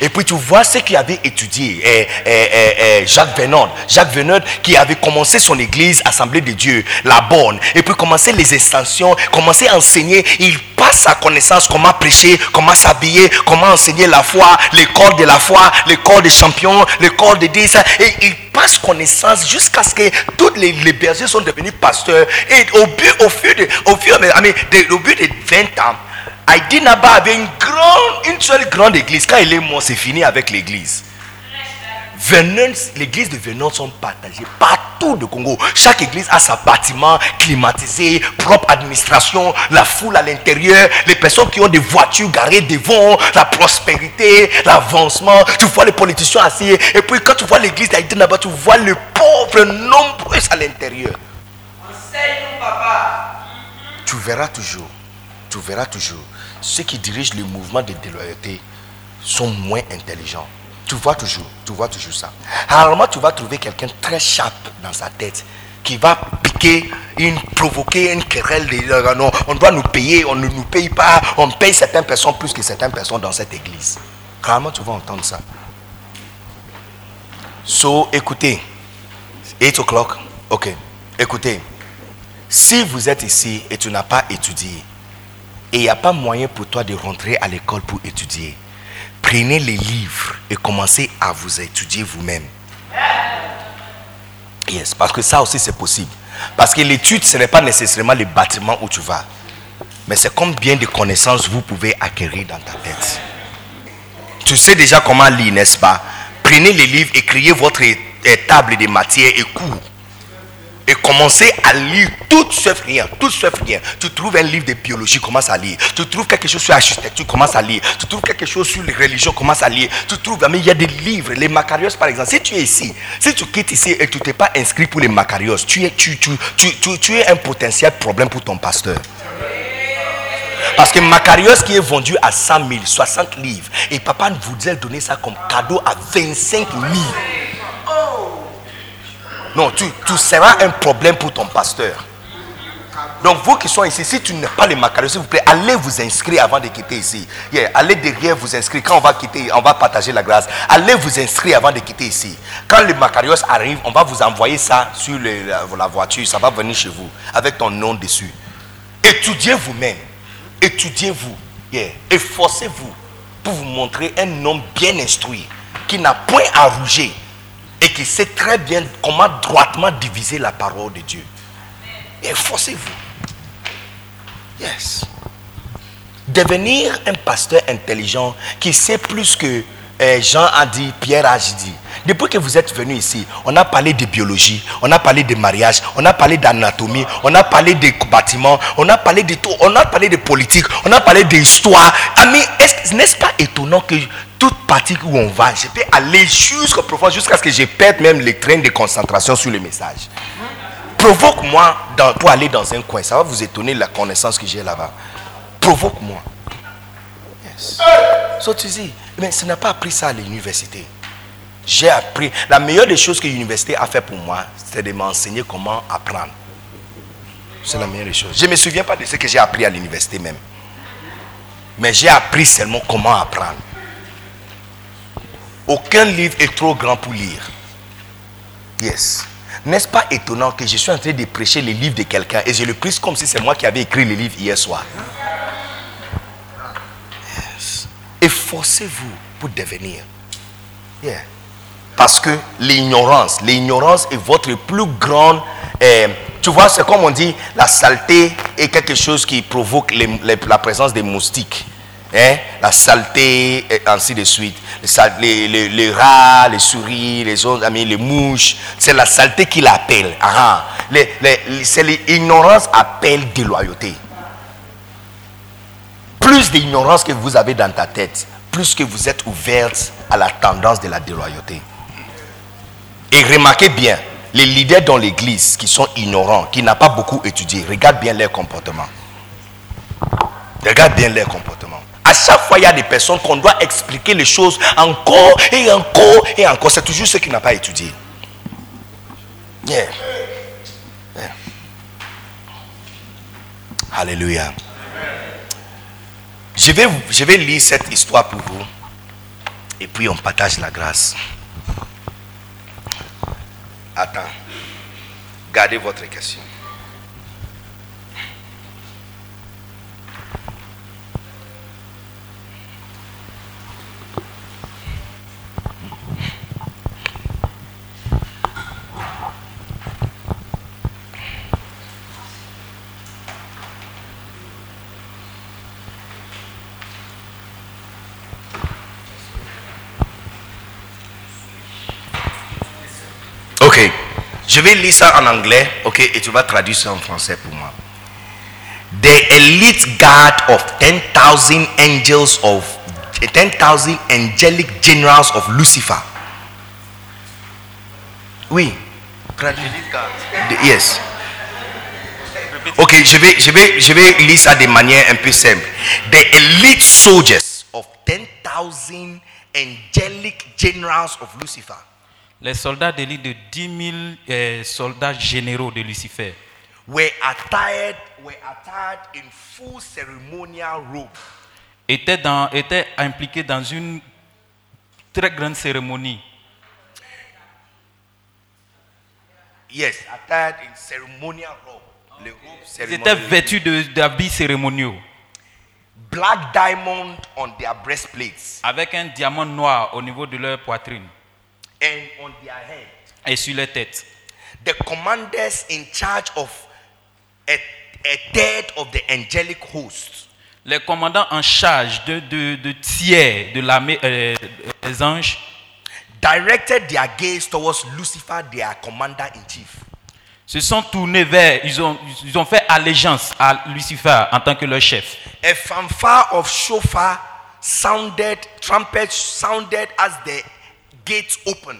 Et puis tu vois ce qu'il avait étudié, eh, eh, eh, Jacques Venard. Jacques Venard qui avait commencé son église, Assemblée de Dieu, la bonne. Et puis commencé les extensions, commencé à enseigner. Il passe sa connaissance, comment prêcher, comment s'habiller, comment enseigner la foi, corps de la foi, corps des champions, les corps de 10. Et il passe connaissance jusqu'à ce que tous les, bergers sont devenus pasteurs. Et au but, au fur de, au fur, mais, I mean, de- au but de 20 ans, Haïti Naba avait une grande, une seule grande église. Quand il est mort, c'est fini avec l'église. L'église de Vernon sont partagées partout de Congo. Chaque église a sa bâtiment climatisé, propre administration, la foule à l'intérieur, les personnes qui ont des voitures garées devant, la prospérité, l'avancement. Tu vois les politiciens assis. Et puis quand tu vois l'église d'Haïti là-bas, tu vois les pauvres nombreux à l'intérieur. Tu verras toujours, tu verras toujours, ceux qui dirigent le mouvement de déloyauté sont moins intelligents. Tu vois toujours, tu vois toujours ça. Rarement tu vas trouver quelqu'un très sharp dans sa tête qui va piquer, une, provoquer une querelle de euh, non, on doit nous payer, on ne nous paye pas, on paye certaines personnes plus que certaines personnes dans cette église. Rarement tu vas entendre ça. So, écoutez, 8 o'clock, ok, écoutez, si vous êtes ici et tu n'as pas étudié, et il n'y a pas moyen pour toi de rentrer à l'école pour étudier, prenez les livres et commencez à vous étudier vous-même. Yes, parce que ça aussi c'est possible. Parce que l'étude, ce n'est pas nécessairement le bâtiment où tu vas. Mais c'est combien de connaissances vous pouvez acquérir dans ta tête. Tu sais déjà comment lire, n'est-ce pas? Prenez les livres, écrivez votre table de matière et cours et commencez à lire tout sauf rien, tout sauf rien. Tu trouves un livre de biologie, commence à lire. Tu trouves quelque chose sur l'architecture, commence à lire. Tu trouves quelque chose sur les religions, commence à lire. Tu trouves, mais il y a des livres, les Macarios par exemple. Si tu es ici, si tu quittes ici et tu t'es pas inscrit pour les Macarios, tu es, tu, tu, tu, tu es un potentiel problème pour ton pasteur. Parce que Macarios qui est vendu à 100 000, 60 livres, et papa vous a donné ça comme cadeau à 25 000. Non, tu, seras un problème pour ton pasteur. Donc vous qui sont ici, si tu n'es pas les Macarios, s'il vous plaît, allez vous inscrire avant de quitter ici. allez derrière vous inscrire. Quand on va quitter, on va partager la grâce. Allez vous inscrire avant de quitter ici. Quand les Macarios arrivent, on va vous envoyer ça sur la, voiture. Ça va venir chez vous avec ton nom dessus. Étudiez vous-même. Étudiez-vous. Yeah. Efforcez-vous pour vous montrer un homme bien instruit qui n'a point à rouger et qui sait très bien comment droitement diviser la parole de Dieu. Efforcez-vous. Yes. Devenir un pasteur intelligent qui sait plus que euh, Jean a dit, Pierre a dit. Depuis que vous êtes venu ici, on a parlé de biologie, on a parlé de mariage, on a parlé d'anatomie, on a parlé de bâtiments, on a parlé de tout, on a parlé de politique, on a parlé d'histoire. Ami, n'est-ce pas étonnant que toute partie où on va, je peux aller jusqu'au profond, jusqu'à ce que je perde même les trains de concentration sur le message. Provoque-moi pour aller dans un coin. Ça va vous étonner la connaissance que j'ai là-bas. Provoque-moi. Yes. So tu dis, mais ce n'a pas appris ça à l'université. J'ai appris. La meilleure des choses que l'université a fait pour moi, c'est de m'enseigner comment apprendre. C'est la meilleure des choses. Je ne me souviens pas de ce que j'ai appris à l'université même. Mais j'ai appris seulement comment apprendre. Aucun livre est trop grand pour lire. Yes. N'est-ce pas étonnant que je suis en train de prêcher les livres de quelqu'un et je le prise comme si c'est moi qui avais écrit les livres hier soir? Yes. Efforcez-vous pour devenir. Yeah. Parce que l'ignorance, l'ignorance est votre plus grande... Eh, tu vois, c'est comme on dit, la saleté est quelque chose qui provoque la présence des moustiques. Hein? La saleté, et ainsi de suite. Les, rats, les souris, les les mouches. C'est la saleté qui l'appelle. Ah, ah. c'est l'ignorance appelle déloyauté. Plus d'ignorance que vous avez dans ta tête, plus que vous êtes ouverte à la tendance de la déloyauté. Et remarquez bien, les leaders dans l'église qui sont ignorants, qui n'ont pas beaucoup étudié, regarde bien leur comportement. Regarde bien leur comportement. Chaque fois, il y a des personnes qu'on doit expliquer les choses encore et encore et encore. C'est toujours ceux qui n'ont pas étudié. Yeah. Alléluia. Je vais, je vais lire cette histoire pour vous. Et puis on partage la grâce. Attends. Gardez votre question. Je vais lire ça en anglais, ok, et tu vas traduire ça en français pour moi. The elite guard of 10,000 angels of 10,000 angelic generals of Lucifer. Oui. Traduis. The- Yes. Ok, je vais, je, vais, je vais lire ça de manière un peu simple. The elite soldiers of 10,000 angelic generals of Lucifer. Les soldats d'élite de 10 000 euh, soldats généraux de Lucifer were attired were attired in full ceremonial robe. étaient, dans, étaient impliqués dans une très grande cérémonie. yes attired in ceremonial robe. Les robes Ils étaient vêtus d'habits cérémoniaux. Black diamond on their breastplates. Avec un diamant noir au niveau de leur poitrine and on their head et sur leur tête. the commanders in charge of a, a third of the angelic host Les commandants en charge de, de, de tiers de l'armée euh, des anges directed their gaze towards lucifer their commander in chief se sont tournés vers, ils ont, ils ont fait allégeance à Lucifer en tant que leur chef. a fanfare of shofar sounded trumpets sounded as the gates opened.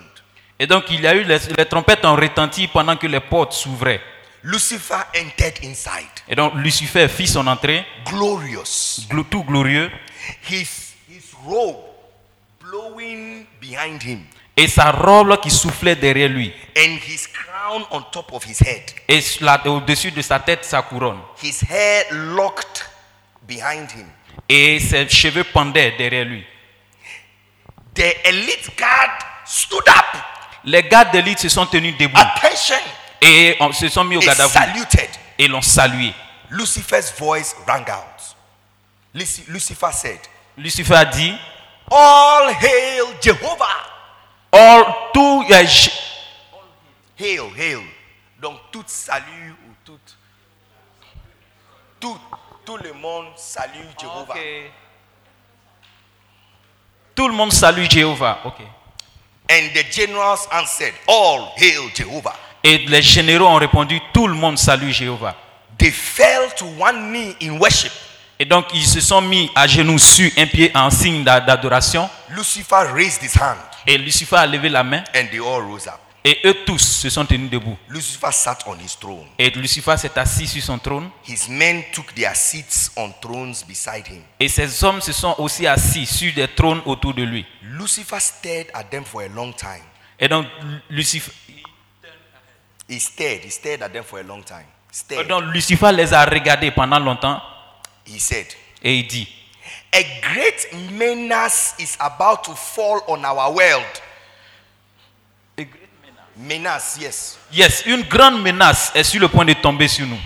Et donc il y a eu les, les trompettes ont retenti pendant que les portes s'ouvraient. Lucifer entered inside, Et donc Lucifer fit son entrée, glorious, glo- tout glorieux, his, his robe blowing behind him, et sa robe qui soufflait derrière lui, and his crown on top of his head, et au-dessus de sa tête sa couronne, his hair locked behind him. et ses cheveux pendaient derrière lui. The elite guard stood up, Les gardes d'élite se sont tenus debout attention, et on- se sont mis au garde à vous et l'ont salué. Lucifer's voice rang out. Luci- Lucifer said, Lucifer a dit, All hail Jehovah! All, tout, je- Hail, hail. Donc tout salut ou tout. Tout, tout le monde salue Jéhovah. Tout le monde salue Jéhovah. Ok. And the generals answered, All hail Jehovah. Et les généraux ont répondu, tout le monde salue Jéhovah. They fell to one knee in worship. Et donc ils se sont mis à genoux sur un pied en signe d'a- d'adoration. Lucifer raised his hand Et Lucifer a levé la main. and they all rose up. Et eux tous se sont tenus debout. Lucifer sat on his throne. Et Lucifer s'est assis sur son trône. His men took their seats on thrones beside him. Et ces hommes se sont aussi assis sur des trônes autour de lui. Lucifer stared at them for a long time. Et donc Lucifer, He stared, he stared at them for a long time. Stared. donc, Lucifer les a regardés pendant longtemps. He said, Et il dit, A great menace is about to fall on our world. Menace, yes. Yes, une grande menace est sur le point de tomber sur nous.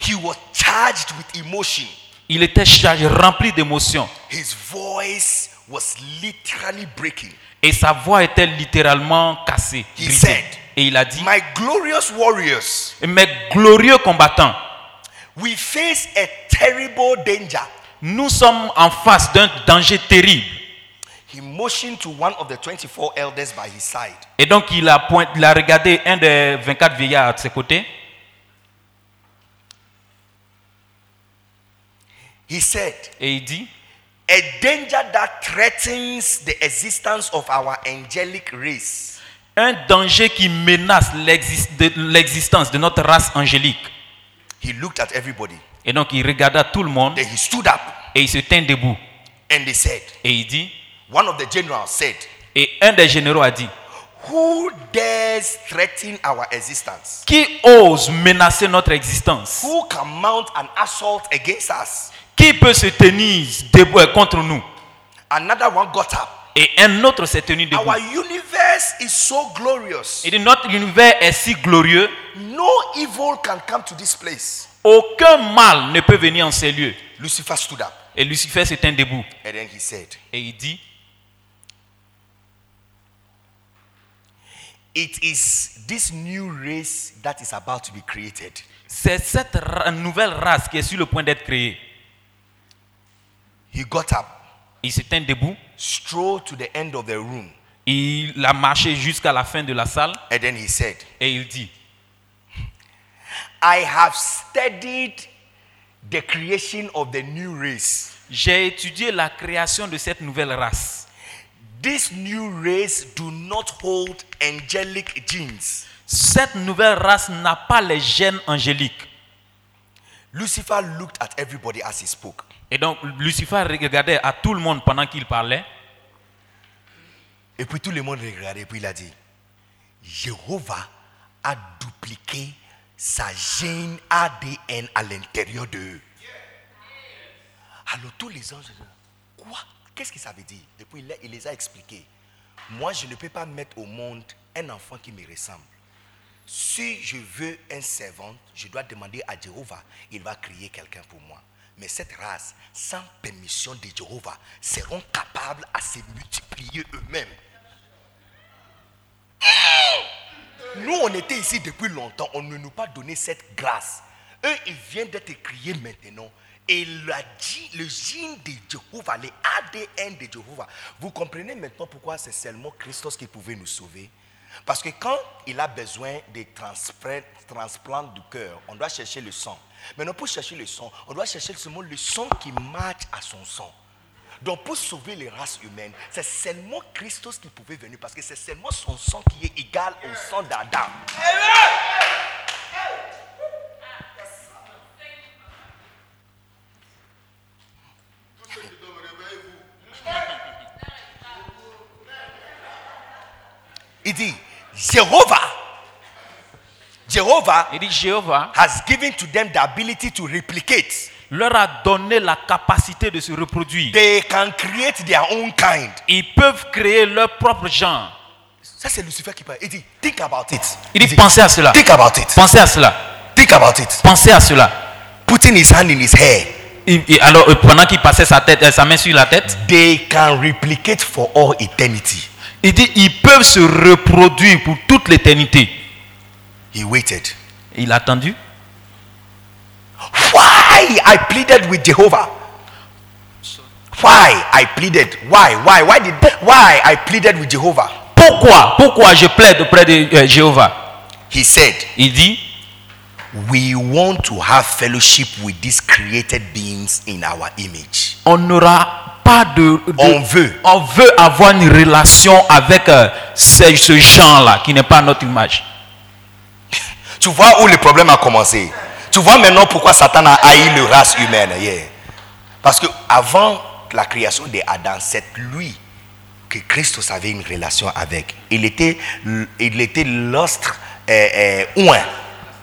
He was charged with emotion. Il était chargé, rempli d'émotions. His voice was literally breaking. Et sa voix était littéralement cassée. He said, Et il a dit, My glorious warriors, mes glorieux combattants, we face a terrible danger. nous sommes en face d'un danger terrible. He motioned to one of the 24 elders by his side. Et donc il a, point- il a regardé un des 24 vieillards à ses côtés. He said, Et il dit, A danger that threatens the existence of our angelic race. un danger qui menace l'exis- de- l'existence de notre race angélique. He looked at everybody. Et donc il regarda tout le monde Then he stood up et il se tint debout. and they said, Et il dit, One of the generals said, et un des généraux a dit, Who dares threaten our existence? qui ose menacer notre existence? Who can mount an assault against us? Qui peut se tenir debout euh, contre nous? Another one got up. Et un autre s'est tenu debout. Our universe is so glorious. Il dit, notre univers est si glorieux, No evil can come to this place. aucun mal ne peut venir en ces lieux. Lucifer stood up Et Lucifer se tint debout. and then he said, Et il dit, It is this new race that is about to be created. c'est cette ra- nouvelle race qui est sur le point d'être créée. He got up, Il se tint debout strolled to the end of the room, Il a marché jusqu'à la fin de la salle and then he said, et il dit, I have studied the creation of the new race. j'ai étudié la création de cette nouvelle race. This new race do not hold angelic genes. Cette nouvelle race n'a pas les gènes angéliques. Lucifer looked at everybody as he spoke. Et donc Lucifer regardait à tout le monde pendant qu'il parlait. Et puis tout le monde regardait et puis il a dit, Jéhovah a dupliqué sa gène ADN à l'intérieur d'eux. Alors tous les anges, quoi? Qu'est-ce que ça veut dire? Et puis il les- a expliqués. Moi, je ne peux pas mettre au monde un enfant qui me ressemble. Si je veux un servant, je dois demander à Jéhovah, il va créer quelqu'un pour moi. Mais cette race, sans permission de Jéhovah, seront capables à se multiplier eux-mêmes. Nous, on était ici depuis longtemps, on ne nous a pas donné cette grâce. Eux, ils viennent d'être criés maintenant. Et la, le gène de Jéhovah, les ADN de Jéhovah. Vous comprenez maintenant pourquoi c'est seulement Christos qui pouvait nous sauver? Parce que quand il a besoin de transplant, transplant du cœur, on doit chercher le sang. Maintenant, pour chercher le sang, on doit chercher seulement le sang qui match à son sang. Donc pour sauver les races humaines, c'est seulement Christos qui pouvait venir parce que c'est seulement son sang qui est égal au sang d'Adam. Il dit, Jéhovah, Jéhovah Il dit Jéhovah has given to them the ability to replicate. leur a donné la capacité de se reproduire. They can create their own kind. Ils peuvent créer leur propre genre. Ça, c'est Lucifer qui parle. Il dit, think about it. Il dit pensez à cela. Think about it. Pensez à cela. Think about it. Pensez à cela. Putting his hand in his hair. Il- il- alors euh, pendant qu'il passait sa tête, euh, sa main sur la tête, They can replicate for all eternity. Il dit ils peuvent se reproduire pour toute l'éternité. He waited. Il a attendu. Why I pleaded with Jehovah? Why I pleaded? Why? Why? Why did? Why I pleaded with Jehovah? Pourquoi? Pourquoi je plaide auprès de euh, Jéhovah? He said, Il dit "We want to have fellowship with these created beings in our image." on n'aura pas de, de- On veut. on veut avoir une relation avec euh, ce, ce genre-là qui n'est pas notre image. [LAUGHS] Tu vois où le problème a commencé? Tu vois maintenant pourquoi Satan a haï le race humaine. yeah. Parce que avant la création d'Adam, c'est lui que Christus avait une relation avec. Il était, il était l'astre, euh, euh, ouin.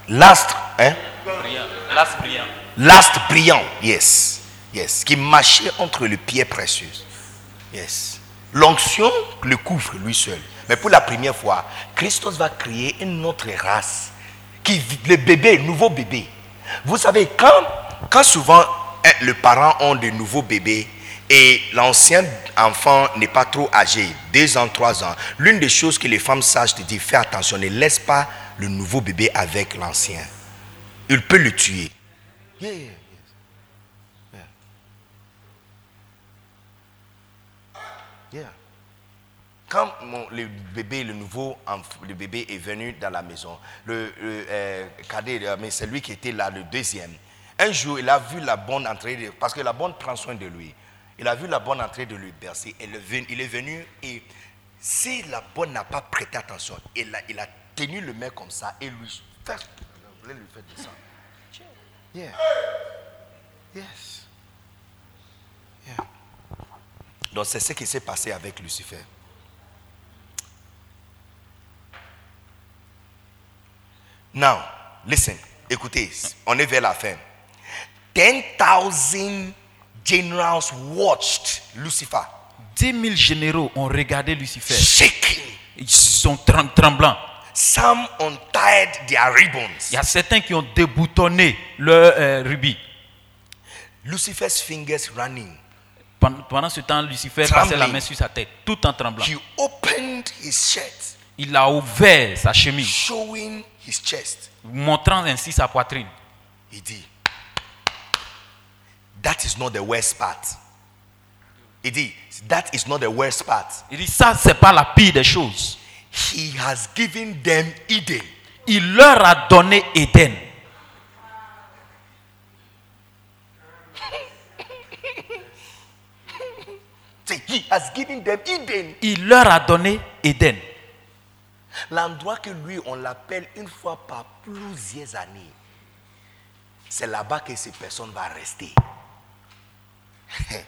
L'astre, hein? L'astre brillant, yes, yes, qui marchait entre les pieds précieux, yes. L'onction le couvre lui seul. Mais pour la première fois, Christos va créer une autre race, qui le bébé, nouveau bébé. Vous savez, quand, quand souvent hein, les parents ont de nouveaux bébés et l'ancien enfant n'est pas trop âgé, deux ans, trois ans, l'une des choses que les femmes sachent, te dire, fais attention, ne laisse pas le nouveau bébé avec l'ancien. Il peut le tuer. Yeah, yeah, yeah. Yeah. Yeah. Quand mon- le bébé, le nouveau le bébé est venu dans la maison, le, le, euh, cadet, euh, mais c'est lui qui était là, le deuxième. Un jour, il a vu la bonne entrer, de- parce que la bonne prend soin de lui. Il a vu la bonne entrer de lui bercer. Il est venu et si la bonne n'a pas prêté attention, il a, tenu le main comme ça et lui fait, voulait lui faire descendre. Yeah. Yes. Yeah. Donc c'est ce qui s'est passé avec Lucifer. Now, listen, écoutez, on est vers la fin. 10,000 generals watched Lucifer 10 000 généraux ont regardé Lucifer. shaking. Ils sont trem- tremblants. Some untied their ribbons. Il y a certains qui ont déboutonné leur euh, rubis. Lucifer's fingers running. Pendant, ce temps, Lucifer Trembling. passait la main sur sa tête, tout en tremblant. He opened his shirt, Il a ouvert sa chemise, showing his chest. montrant ainsi sa poitrine. He did. That is not the worst part. Il dit, that is not the worst part. Il dit ça, c'est pas la pire des choses. He has given them Eden. Il leur a donné. Say, He has given them Eden. Il leur a donné Éden. L'endroit que lui, on l'appelle une fois par plusieurs années. C'est là-bas que ces personnes vont rester. [LAUGHS]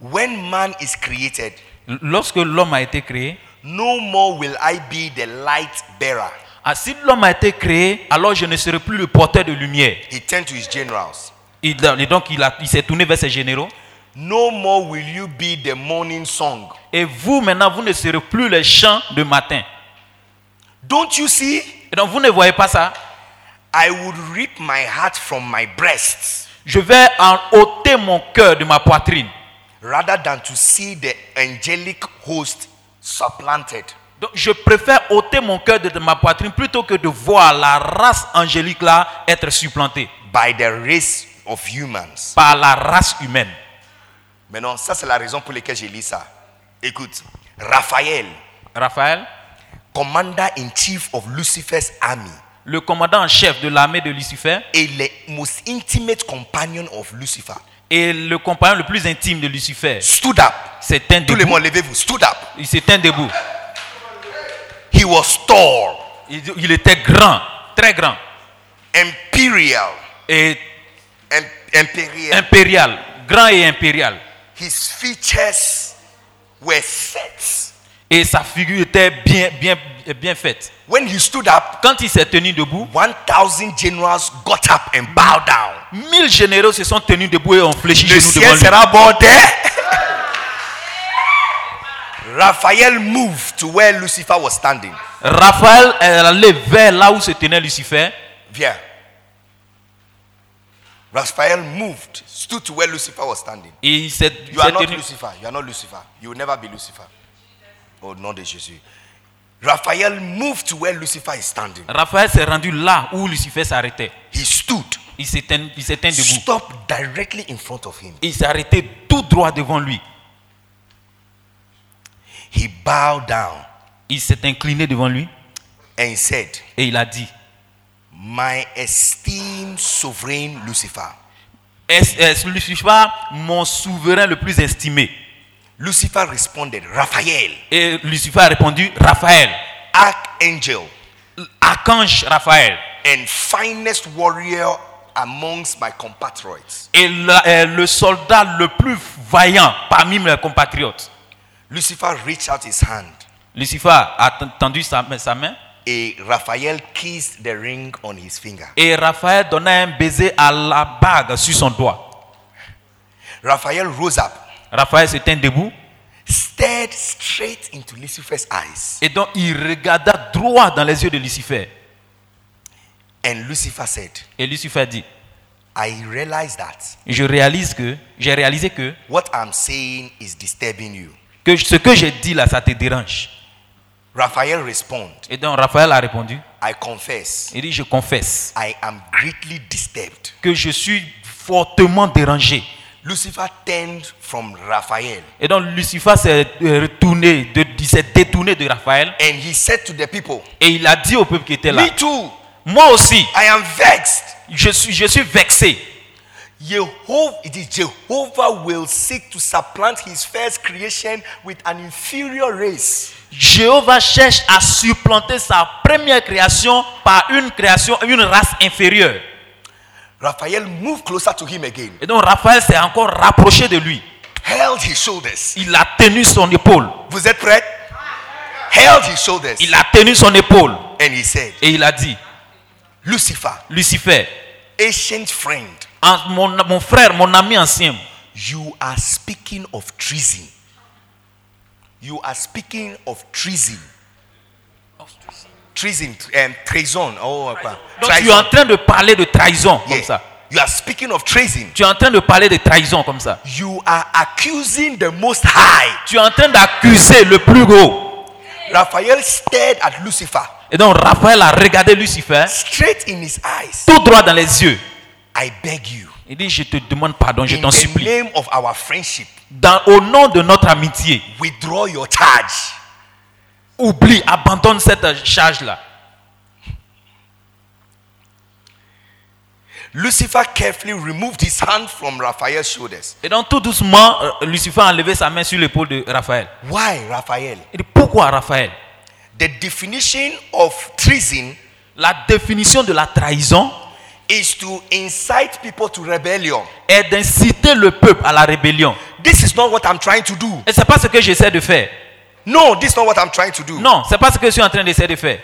When man is created, Lorsque l'homme a été créé, no more will I be the light bearer. ah, si l'homme a été créé, alors je ne serai plus le porteur de lumière. He turned to his generals. Il, et donc il, a- il s'est tourné vers ses généraux. No more will you be the morning song. Et vous, maintenant, vous ne serez plus les chants de matin. Don't you see? Et donc vous ne voyez pas ça? I would rip my heart from my breast Je vais en ôter mon cœur de ma poitrine. rather than to see the angelic host supplanted. Donc je préfère ôter mon cœur de, ma poitrine plutôt que de voir la race angélique là être supplantée by the race of humans. par la race humaine. Maintenant, ça c'est la raison pour laquelle j'ai lu ça. Écoute, Raphaël, Raphaël, commander in chief of Lucifer's army, le commandant en chef de l'armée de Lucifer et le most intimate companion of Lucifer, et le compagnon le plus intime de Lucifer, stood up. s'éteint Tout le debout. monde, levez-vous, stood up. Il s'éteint debout. He was tall, Il, il était grand, très grand imperial, et im- imperial. impérial, grand et impérial. His features were set. Et sa figure était bien, bien, bien faite. When he stood up, Quand il s'est tenu debout, 1,000 generals got up and bowed down. mille généraux se sont tenus debout et ont fléchi Le genoux ciel devant lui. sera bordé. Raphaël moved to where Lucifer was standing. Raphaël est allé vers là où se tenait Lucifer. Viens. Raphael moved, stood to where Lucifer was standing. Et il You are not. Lucifer. You are not Lucifer. You will never be Lucifer. Au nom de Jésus. Raphael moved to where Lucifer is standing. Raphaël s'est rendu là où Lucifer s'arrêtait. He stood, Il s'est ten- il tenu debout. stopped directly in front of him. Il s'est arrêté tout droit devant lui. He bowed down Il s'est incliné devant lui and he said, et il a dit My esteemed sovereign Lucifer. Est-ce est-ce Lucifer, mon souverain le plus estimé? Lucifer responded, Raphael, Et Lucifer a répondu Raphaël, archangel, archange Raphaël. and finest warrior amongst my compatriots. Et la- euh, le soldat le plus vaillant parmi mes compatriotes. Lucifer reached out his hand, Lucifer a tendu sa, main- sa main and Raphael kissed the ring on his finger. et Raphaël donna un baiser à la bague sur son doigt. Raphael rose up, Raphaël se tint debout stared straight into Lucifer's eyes, et donc il regarda droit dans les yeux de Lucifer. and Lucifer said, Et Lucifer dit I realize that Je réalise que, j'ai réalisé que, what I'm saying is disturbing you. que ce que j'ai dit là, ça te dérange. Raphael responded, Et donc Raphaël a répondu I confess, Il dit Je confesse I am greatly disturbed. que je suis fortement dérangé. Lucifer turned from Raphael Et donc Lucifer s'est retourné, de, s'est détourné de Raphaël and he said to the people, et il a dit au peuple qui était là Me too, Moi aussi, I am vexed. je suis, je suis vexé. Jehovah, it is Jehovah will seek to supplant his first creation with an inferior race. Jéhovah cherche à supplanter sa première création par une création, une race inférieure. Raphael moved closer to him again, Et donc Raphaël s'est encore rapproché de lui. held his shoulders. Il a tenu son épaule. Vous êtes prêts? Held his shoulders. Il a tenu son épaule. And he said, Et il a dit, Lucifer, Lucifer, ancient friend, en- mon, mon frère, mon ami ancien, you are speaking of treason. You are speaking of treason. Treason, um, treason. Oh, quoi. donc tu es en train de parler de trahison comme Yeah. ça. You are speaking of treason. Tu es en train de parler de trahison comme ça. You are accusing the Most High. Tu es en train d'accuser le plus gros. Raphael stared at Lucifer Et donc Raphaël a regardé Lucifer straight in his eyes. tout droit dans les yeux. I beg you, Il dit, je te demande pardon, je In t'en the supplie. name of our friendship, Dans, au nom de notre amitié, withdraw your charge. Oublie, abandonne cette charge-là. Lucifer carefully removed his hand from Raphael's shoulders. Et donc tout doucement, euh, Lucifer a enlevé sa main sur l'épaule de Raphaël. Why, Raphael? Il dit, pourquoi Raphaël? The definition of treason La définition de la trahison is to incite people to rebellion. est d'inciter le peuple à la rébellion. This is not what I'm trying to do. Et c'est pas ce que j'essaie de faire. No, this is not what I'm trying to do. Non, c'est pas ce que je suis en train d'essayer de faire.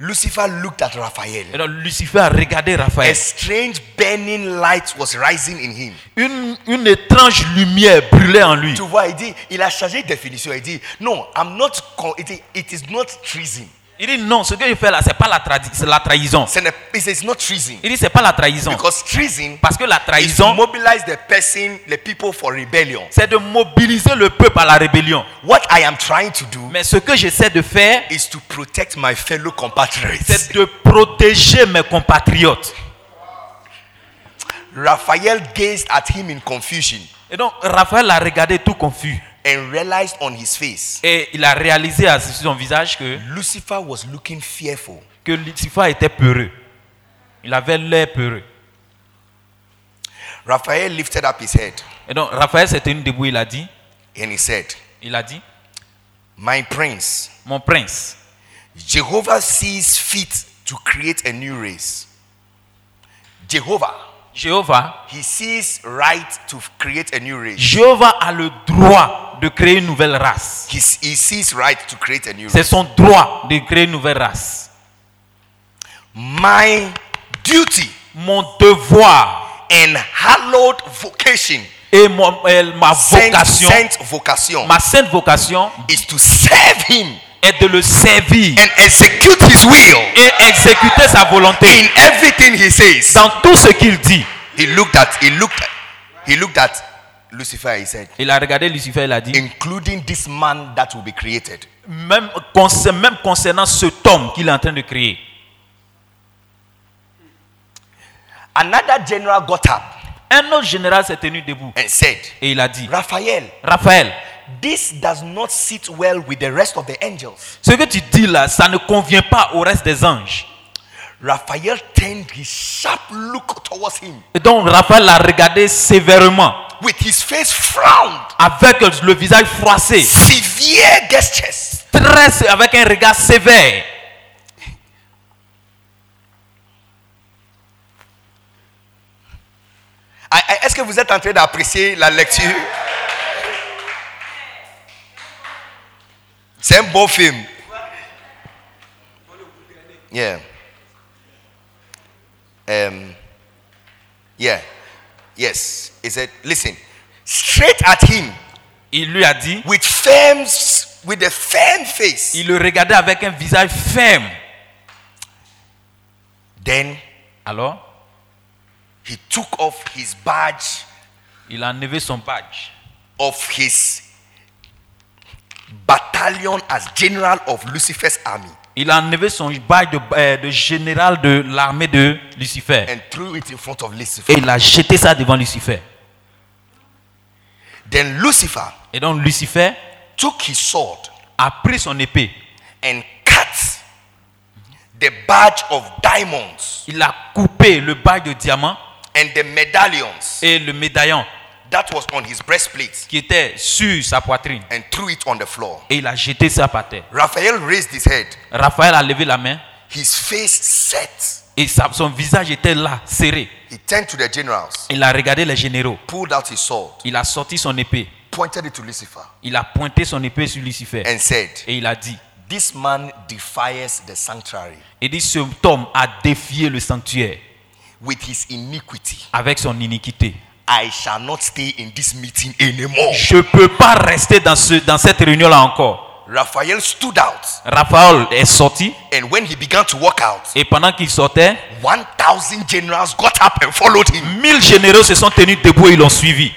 Lucifer looked at Raphael. Et donc Lucifer a regardé Raphaël. A strange burning light was rising in him. Une, une étrange lumière brûlait en lui. Tu vois, il dit, il a changé de définition. Il dit, non, I'm not, it it is not treason. Il dit non, ce que je fais là, c'est pas la, c'est la trahison. C'est ne- It says it's not treason. Il dit c'est pas la trahison. Because treason Parce que la is trahison, mobilize the person, the people for rebellion. c'est de mobiliser le peuple à la rébellion. What I am trying to do Mais ce que j'essaie de faire, is to protect my fellow compatriots. c'est de protéger mes compatriotes. Raphael gazed at him in confusion Et donc Raphaël a regardé tout confus. And realized on his face Et il a réalisé à- son visage que, Lucifer was looking fearful. que Lucifer était peureux. Il avait l'air peureux. Raphael lifted up his head Et donc Raphaël s'est tenu debout, il a dit, and he said, il a dit, My prince, mon prince, Jehovah sees fit to create a new race. Jehovah, Jéhovah, he sees right to create a new race. Jéhovah a le droit de créer une nouvelle race. He, he sees right to create a new C'est race. son droit de créer une nouvelle race. My duty Mon devoir and hallowed vocation, et mon- euh, ma saint, vocation, saint vocation, ma sainte vocation is to serve him est de le servir and execute his will et exécuter sa volonté in everything he says. dans tout ce qu'il dit. He looked at he looked at, he looked at Lucifer, he said, Il a regardé Lucifer, il a dit, including this man that will be created. même, concer- même concernant cet homme qu'il est en train de créer. Another general got up Un autre général s'est tenu debout and said, et il a dit, Raphael, Raphaël, this does not sit well with the rest of the angels. ce que tu dis là, ça ne convient pas au reste des anges. Raphael turned his sharp look towards him Et donc Raphaël l'a regardé sévèrement, with his face frowned, avec le visage froissé, severe gestures. très, avec un regard sévère. Est-ce que vous êtes en train d'apprécier la lecture? C'est un beau film. Yeah. Um, yeah. Yes. He said, listen, straight at him Il lui a dit, with firm, with a firm face. il le regardait avec un visage ferme. Then Alors, he took off his badge il a enlevé son badge of his battalion as general of Lucifer's army Il a enlevé son badge de, euh, de général de l'armée de Lucifer. and threw it in front of Lucifer. Et il a jeté ça devant Lucifer. Then Lucifer Et donc Lucifer took his sword a pris son épée. and cut the badge of diamonds Il a coupé le badge de diamant and the medallions et le médaillon that was on his breastplate qui était sur sa poitrine. and threw it on the floor. Et il a jeté ça par terre. Raphael raised his head. Raphaël a levé la main His face set. et sa- son visage était là, serré. He turned to the generals, Il a regardé les généraux. pulled out his sword, Il a sorti son épée. pointed it to Lucifer, Il a pointé son épée sur Lucifer. and said, Et il a dit, This man defies the sanctuary il dit, cet homme a défié le sanctuaire with his iniquity. avec son iniquité. I shall not stay in this meeting anymore. Je ne peux pas rester dans, ce, dans cette réunion-là encore. Raphael stood out, Raphaël est sorti and when he began to walk out, et pendant qu'il sortait, 1,000 generals got up and followed him. mille généraux se sont tenus debout et ils l'ont suivi.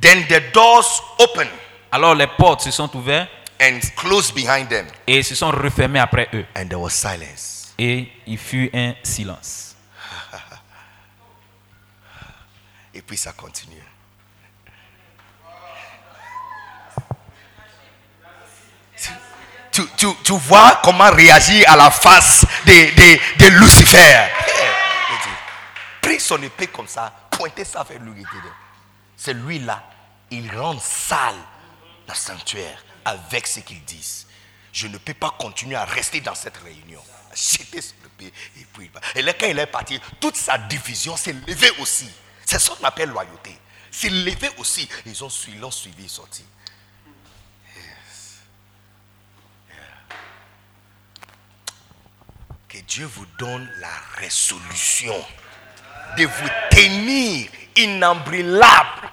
Then the doors opened, Alors les portes se sont ouvertes and closed behind them. et se sont refermés après eux. And there was silence. Et il fut un silence. Et puis ça continue. Tu, tu- tu vois comment réagir à la face de, de, de Lucifer. Dit, Pris son épée comme ça, pointez ça vers lui. C'est lui-là, il rend sale le sanctuaire avec ce qu'ils disent. Je ne peux pas continuer à rester dans cette réunion. Jeter son épée et puis va. Et là, quand il est parti, toute sa division s'est levée aussi. C'est ça qu'on appelle loyauté. C'est levé aussi. Ils ont suivi, l'ont suivi, ils. Que Dieu vous donne la résolution de vous tenir inembrilable,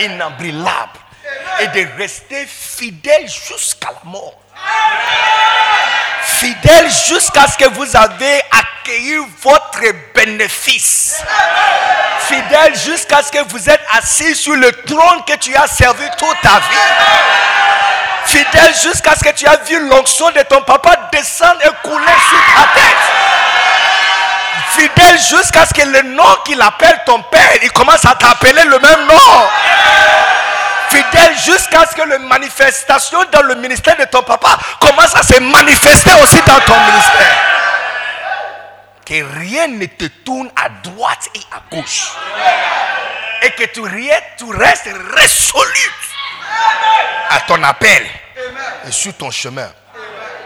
inembrilable, et de rester fidèle jusqu'à la mort. Fidèle jusqu'à ce que vous avez accueilli votre bénéfice. Fidèle jusqu'à ce que vous êtes assis sur le trône que tu as servi toute ta vie. Fidèle jusqu'à ce que tu as vu l'onction de ton papa descendre et couler sur ta tête fidèle jusqu'à ce que le nom qu'il appelle ton père, il commence à t'appeler le même nom. Fidèle jusqu'à ce que les manifestations dans le ministère de ton papa commencent à se manifester aussi dans ton ministère. Que rien ne te tourne à droite et à gauche. Et que tu, tu restes résolu à ton appel et sur ton chemin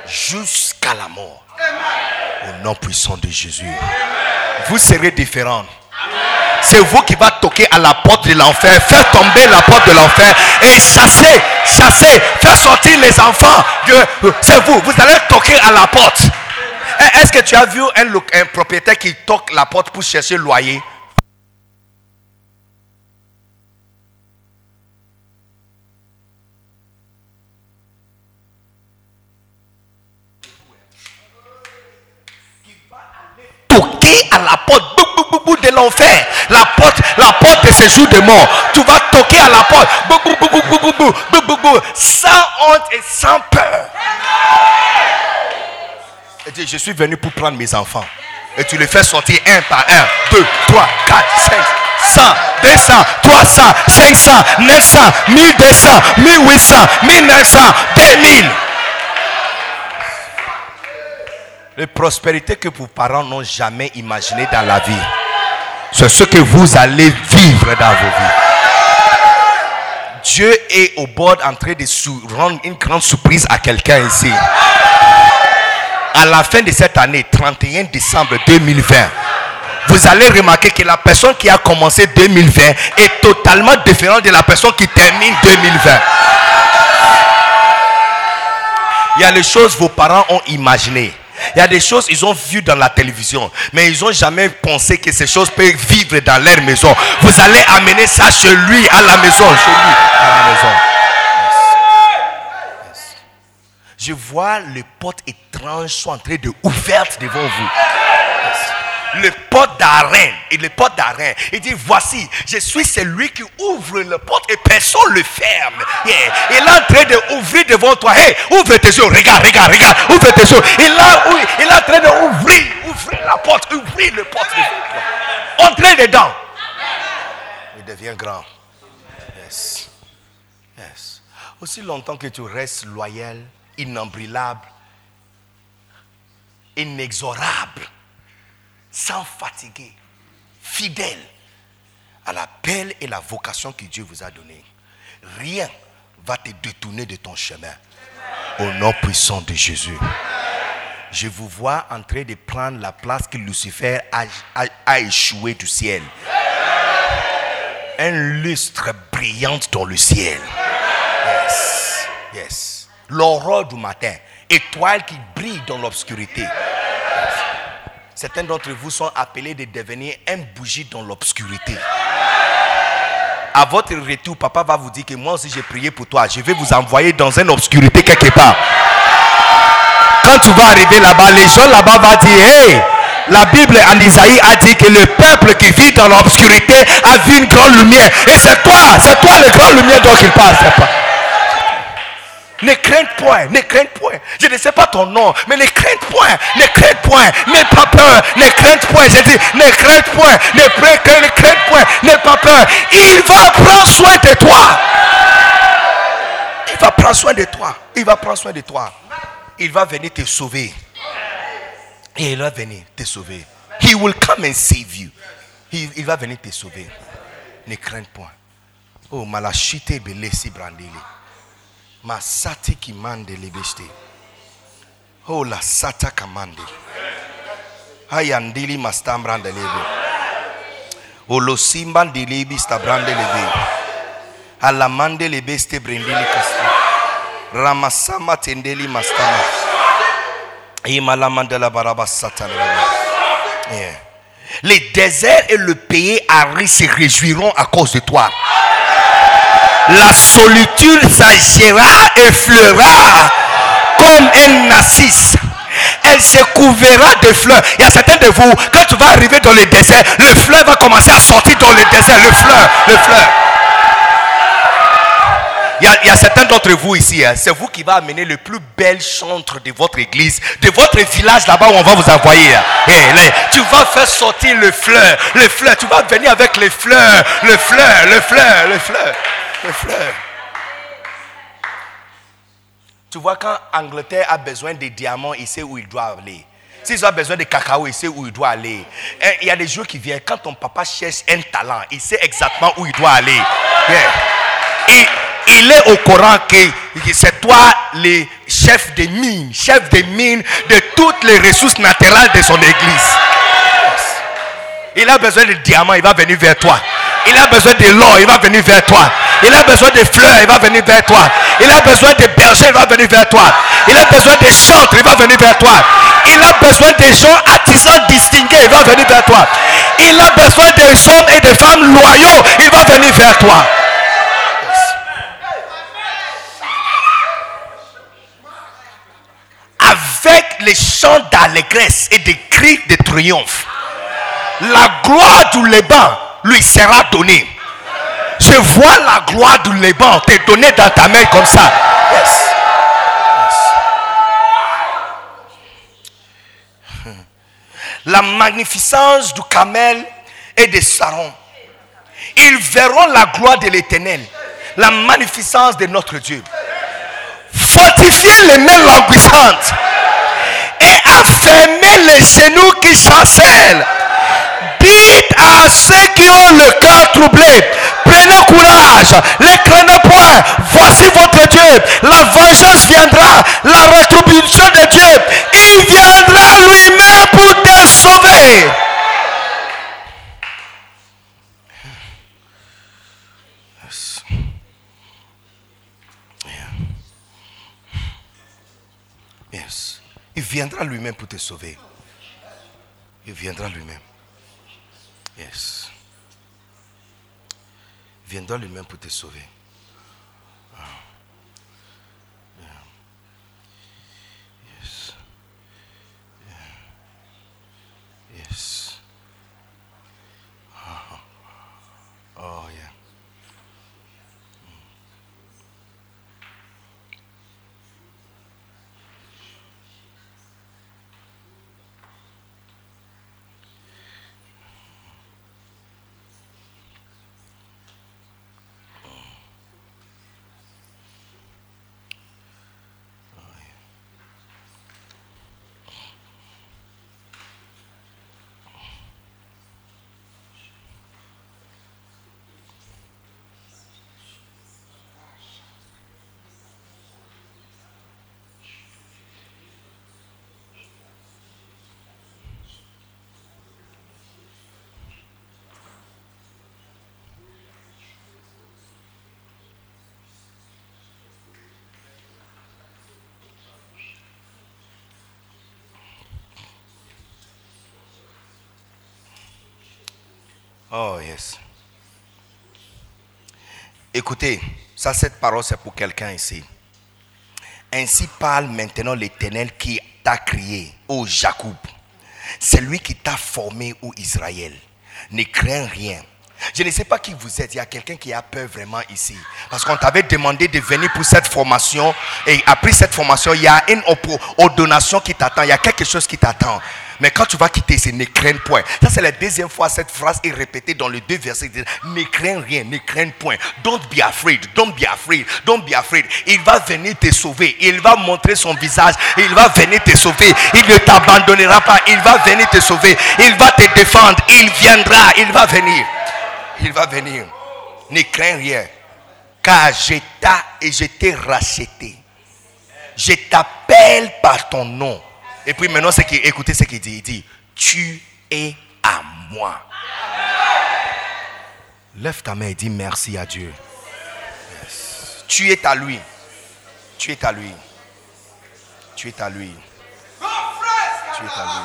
jusqu'à la mort. Au nom puissant de Jésus. Vous serez différents. C'est vous qui va toquer à la porte de l'enfer, faire tomber la porte de l'enfer et chasser, chasser, faire sortir les enfants. C'est vous, vous allez toquer à la porte. Eh, Est-ce que tu as vu un, un propriétaire qui toque la porte pour chercher le loyer? Toquer à la porte l'enfer, la porte, la porte de séjour de mort. Tu vas toquer à la porte, sans honte et sans peur. Et dit, je suis venu pour prendre mes enfants. Et tu les fais sortir un par un, deux, trois, quatre, cinq. 100, 200, 300, 500, 900, 1200, 1800, 1900, 2000. Les prospérités que vos parents n'ont jamais imaginées dans la vie c'est ce que vous allez vivre dans vos vies. Dieu est au bord en train de rendre une grande surprise à quelqu'un ici. À la fin de cette année, 31 décembre 2020, vous allez remarquer que la personne qui a commencé 2020 est totalement différente de la personne qui termine 2020. Il y a les choses que vos parents ont imaginées. Il y a des choses qu'ils ont vues dans la télévision, mais ils n'ont jamais pensé que ces choses peuvent vivre dans leur maison. Vous allez amener ça chez lui, à la maison. Je vois les portes étranges sont en train de ouvertes devant vous. Les portes d'arène et les portes d'arène. Il dit voici, je suis celui qui ouvre les portes et personne ne le ferme. Yeah. Il est en train d'ouvrir devant toi. Hey, ouvre tes yeux, regarde, regarde, regarde, ouvre tes yeux. Il, est en train d'ouvrir, ouvrir la porte, ouvrir devant toi. Entrez dedans. Il devient grand. Yes. Yes. Aussi longtemps que tu restes loyal, inembrilable, inexorable, sans fatiguer, fidèle à l'appel et la vocation que Dieu vous a donnée, rien va te détourner de ton chemin. Au nom puissant de Jésus. Je vous vois en train de prendre la place que Lucifer a, a- a échoué du ciel. Un lustre brillant dans le ciel. Yes. Yes. L'aurore du matin. Étoile qui brille dans l'obscurité. Certains d'entre vous sont appelés de devenir un bougie dans l'obscurité. À votre retour, papa va vous dire que moi aussi j'ai prié pour toi. Je vais vous envoyer dans une obscurité quelque part. Quand tu vas arriver là-bas, les gens là-bas vont dire, hey, la Bible en Isaïe a dit que le peuple qui vit dans l'obscurité a vu une grande lumière. Et c'est toi, c'est toi le grand lumière dont il parle, pas? Ne crains point, ne crains point. Je ne sais pas ton nom, mais ne crains point, ne crains point, n'aie pas peur, ne crains point. J'ai dit, ne crains point, ne crains, ne point, n'aie pas peur. Il va prendre soin de toi. Il va prendre soin de toi. Il va prendre soin de toi. Il va venir te sauver. Il va venir te sauver. He will come and save you. Il, va venir te sauver. Ne crains point. Oh, malachite belesi brandili. Masati kimande lebeste. Oh, la sata kamande. Hayandili mastambrande lebe. Oh, lo simban dilibi stabrande lebe. Alamande lebeste brindili kasti. Ramasama tendeli mastama. Imalamandela baraba satan. Yeah. Les déserts et le pays se réjouiront à cause de toi. La solitude s'agira et fleura comme un narcisse. Elle se couvrira de fleurs. Il y a certains de vous, quand tu vas arriver dans le désert, le fleur va commencer à sortir dans le désert. Le fleur, le fleur. Il y, a, certains d'entre vous ici, hein, c'est vous qui va amener le plus bel chantre de votre église, de votre village là-bas où on va vous envoyer. hein. Eh, tu vas faire sortir le fleur, le fleur. Tu vas venir avec les fleurs, le fleur, le fleur, le fleur, le fleur. Tu vois, quand Angleterre a besoin de diamants, il sait où il doit aller. S'ils ont besoin de cacao, il sait où il doit aller. Et Il y a des jours qui viennent, quand ton papa cherche un talent, il sait exactement où il doit aller. Yeah. Il, est au courant que que c'est toi le chef des mines, chef des mines de toutes les ressources naturelles de son église. Il a besoin de diamants, il va venir vers toi. Il a besoin de l'or, il va venir vers toi. Il a besoin de fleurs, il va venir vers toi. Il a besoin de bergers, il va venir vers toi. Il a besoin de chantres, il va venir vers toi. Il a besoin de gens artisans distingués, il va venir vers toi. Il a besoin des hommes et des femmes loyaux, il va venir vers toi. Avec les chants d'allégresse et des cris de triomphe la gloire du Liban lui sera donnée. Je vois la gloire du Liban te donner dans ta main comme ça. Yes. Yes. La magnificence du camel et de Saron. Ils verront la gloire de l'éternel, la magnificence de notre Dieu. Fortifiez les mains languissantes et affermez les genoux qui chancellent. Dites à ceux qui ont le cœur troublé, prenez courage, ne craignez point, voici votre Dieu, la vengeance viendra, la rétribution de Dieu, il viendra lui-même pour te sauver. Yes. Il viendra lui-même pour te sauver. Il viendra lui-même. Yes. Viendra lui-même pour te sauver. Ah. Yes. Yes. Ah. Oh. Oh, yes. Écoutez, ça, cette parole, c'est pour quelqu'un ici. Ainsi parle maintenant l'Éternel qui t'a crié, ô Jacob. C'est lui qui t'a formé, ô Israël. Ne crains rien, Je ne sais pas qui vous êtes. Il y a quelqu'un qui a peur vraiment ici. Parce qu'on t'avait demandé de venir pour cette formation. Et après cette formation, il y a une ordonnation qui t'attend. Il y a quelque chose qui t'attend. Mais quand tu vas quitter, c'est ne crains point. Ça, c'est la deuxième fois cette phrase est répétée dans les deux versets. Ne crains rien, ne crains point. Don't be afraid, don't be afraid, don't be afraid. Il va venir te sauver. Il va montrer son visage. Il va venir te sauver. Il ne t'abandonnera pas. Il va venir te sauver. Il va te défendre. Il viendra. Il va venir. Il va venir. Ne crains rien. Car je t'ai et je t'ai racheté. Je t'appelle par ton nom. Et puis maintenant, qui, écoutez ce qu'il dit. Il dit, tu es à moi. Lève ta main et dis merci à Dieu. Tu es à lui. Tu es à lui. Tu es à lui. Tu es à lui.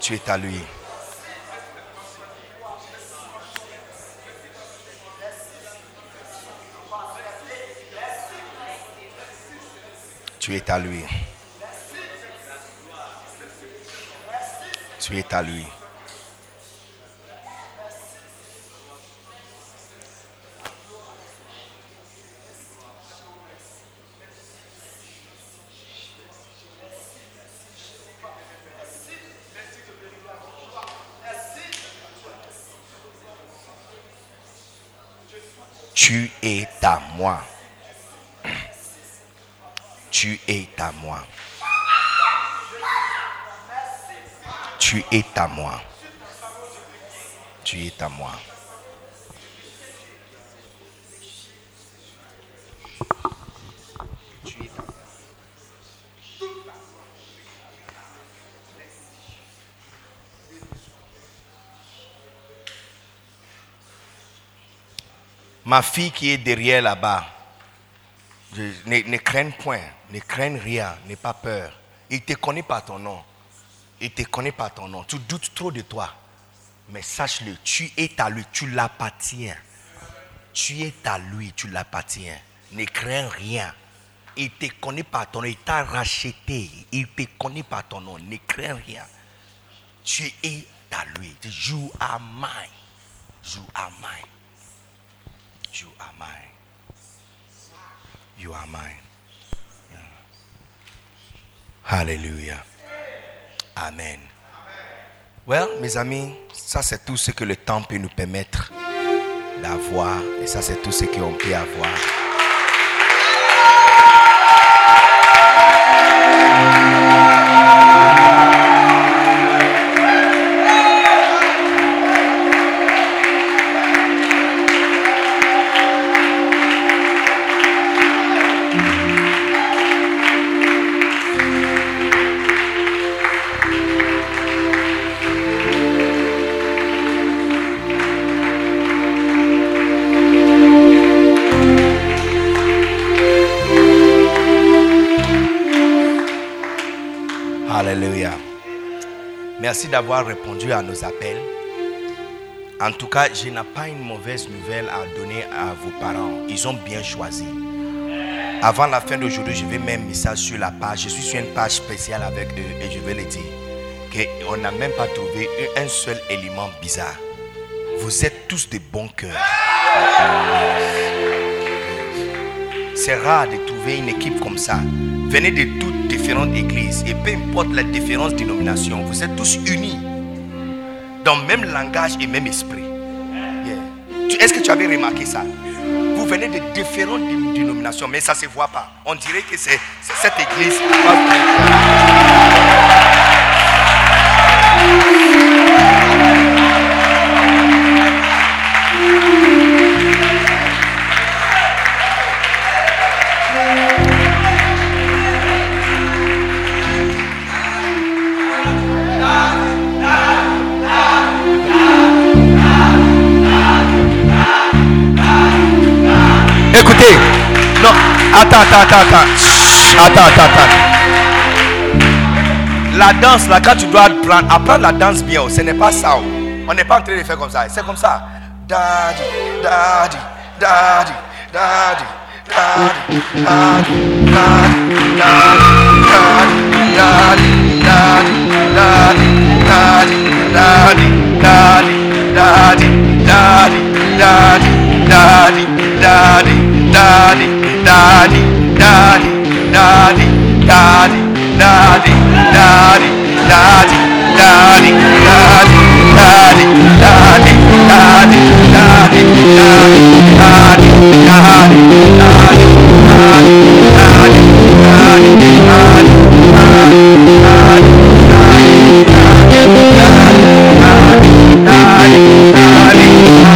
Tu es à lui. Tu es à lui. Tu es à lui. Tu es à moi. Tu es à moi. Tu es à moi. Tu es à moi. Ma fille qui est derrière là-bas, ne, ne craigne point, ne craigne rien, n'aie pas peur. Il te connaît par ton nom. Il te connaît par ton nom. Tu doutes trop de toi. Mais sache-le, tu es à lui, tu l'appartiens. Tu es à lui, tu l'appartiens. Ne crains rien. Il te connaît par ton nom, il t'a racheté. Il te connaît par ton nom, ne crains rien. Tu es à lui. You are mine. You are mine. You are mine. You are mine. Hallelujah. Amen. Well, mes amis, ça c'est tout ce que le temps peut nous permettre d'avoir. Et ça c'est tout ce qu'on peut avoir. Merci d'avoir répondu à nos appels. En tout cas, je n'ai pas une mauvaise nouvelle à donner à vos parents. Ils ont bien choisi. Avant la fin d'aujourd'hui, je vais mettre un message sur la page. Je suis sur une page spéciale avec eux et je vais le dire. Qu'on n'a même pas trouvé un seul élément bizarre. Vous êtes tous de bons cœurs. C'est rare de trouver une équipe comme ça. Venez de toutes différentes églises et peu importe la différence dénomination, vous êtes tous unis dans le même langage et même esprit. Est-ce que tu avais remarqué ça? Vous venez de différentes dé- dénominations, mais ça ne se voit pas. On dirait que c'est cette église. Attends, attends, attends, attends. La danse, là, quand tu dois apprendre, la danse bien, oh, ce n'est pas ça. oh. On n'est pas en train de faire comme ça. C'est comme ça. Daddy, daddy, daddy, daddy, daddy, daddy, daddy, daddy, daddy, daddy, daddy, daddy, daddy, daddy, daddy, daddy, daddy, daddy, daddy, daddy, daddy, daddy, daddy, daddy, daddy, daddy, daddy, daddy, daddy, daddy, daddy, daddy, daddy, daddy, daddy, daddy, Amen. Vous êtes des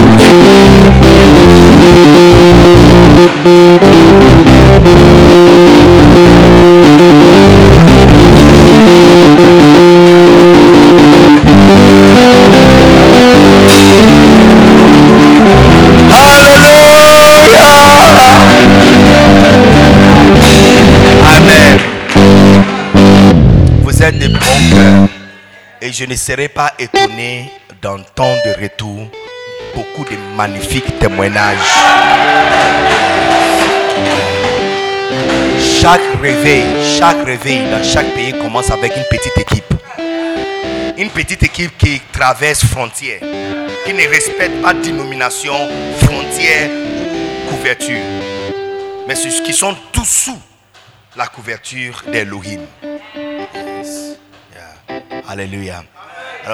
Et je ne serai pas étonné le temps de retour. Beaucoup de magnifiques témoignages. Chaque réveil, chaque réveil dans chaque pays commence avec une petite équipe. Une petite équipe qui traverse frontières, qui ne respecte pas dénomination, frontières ou couverture. Mais ceux qui sont tous sous la couverture d'Elohim. Yes. Yeah. Alléluia.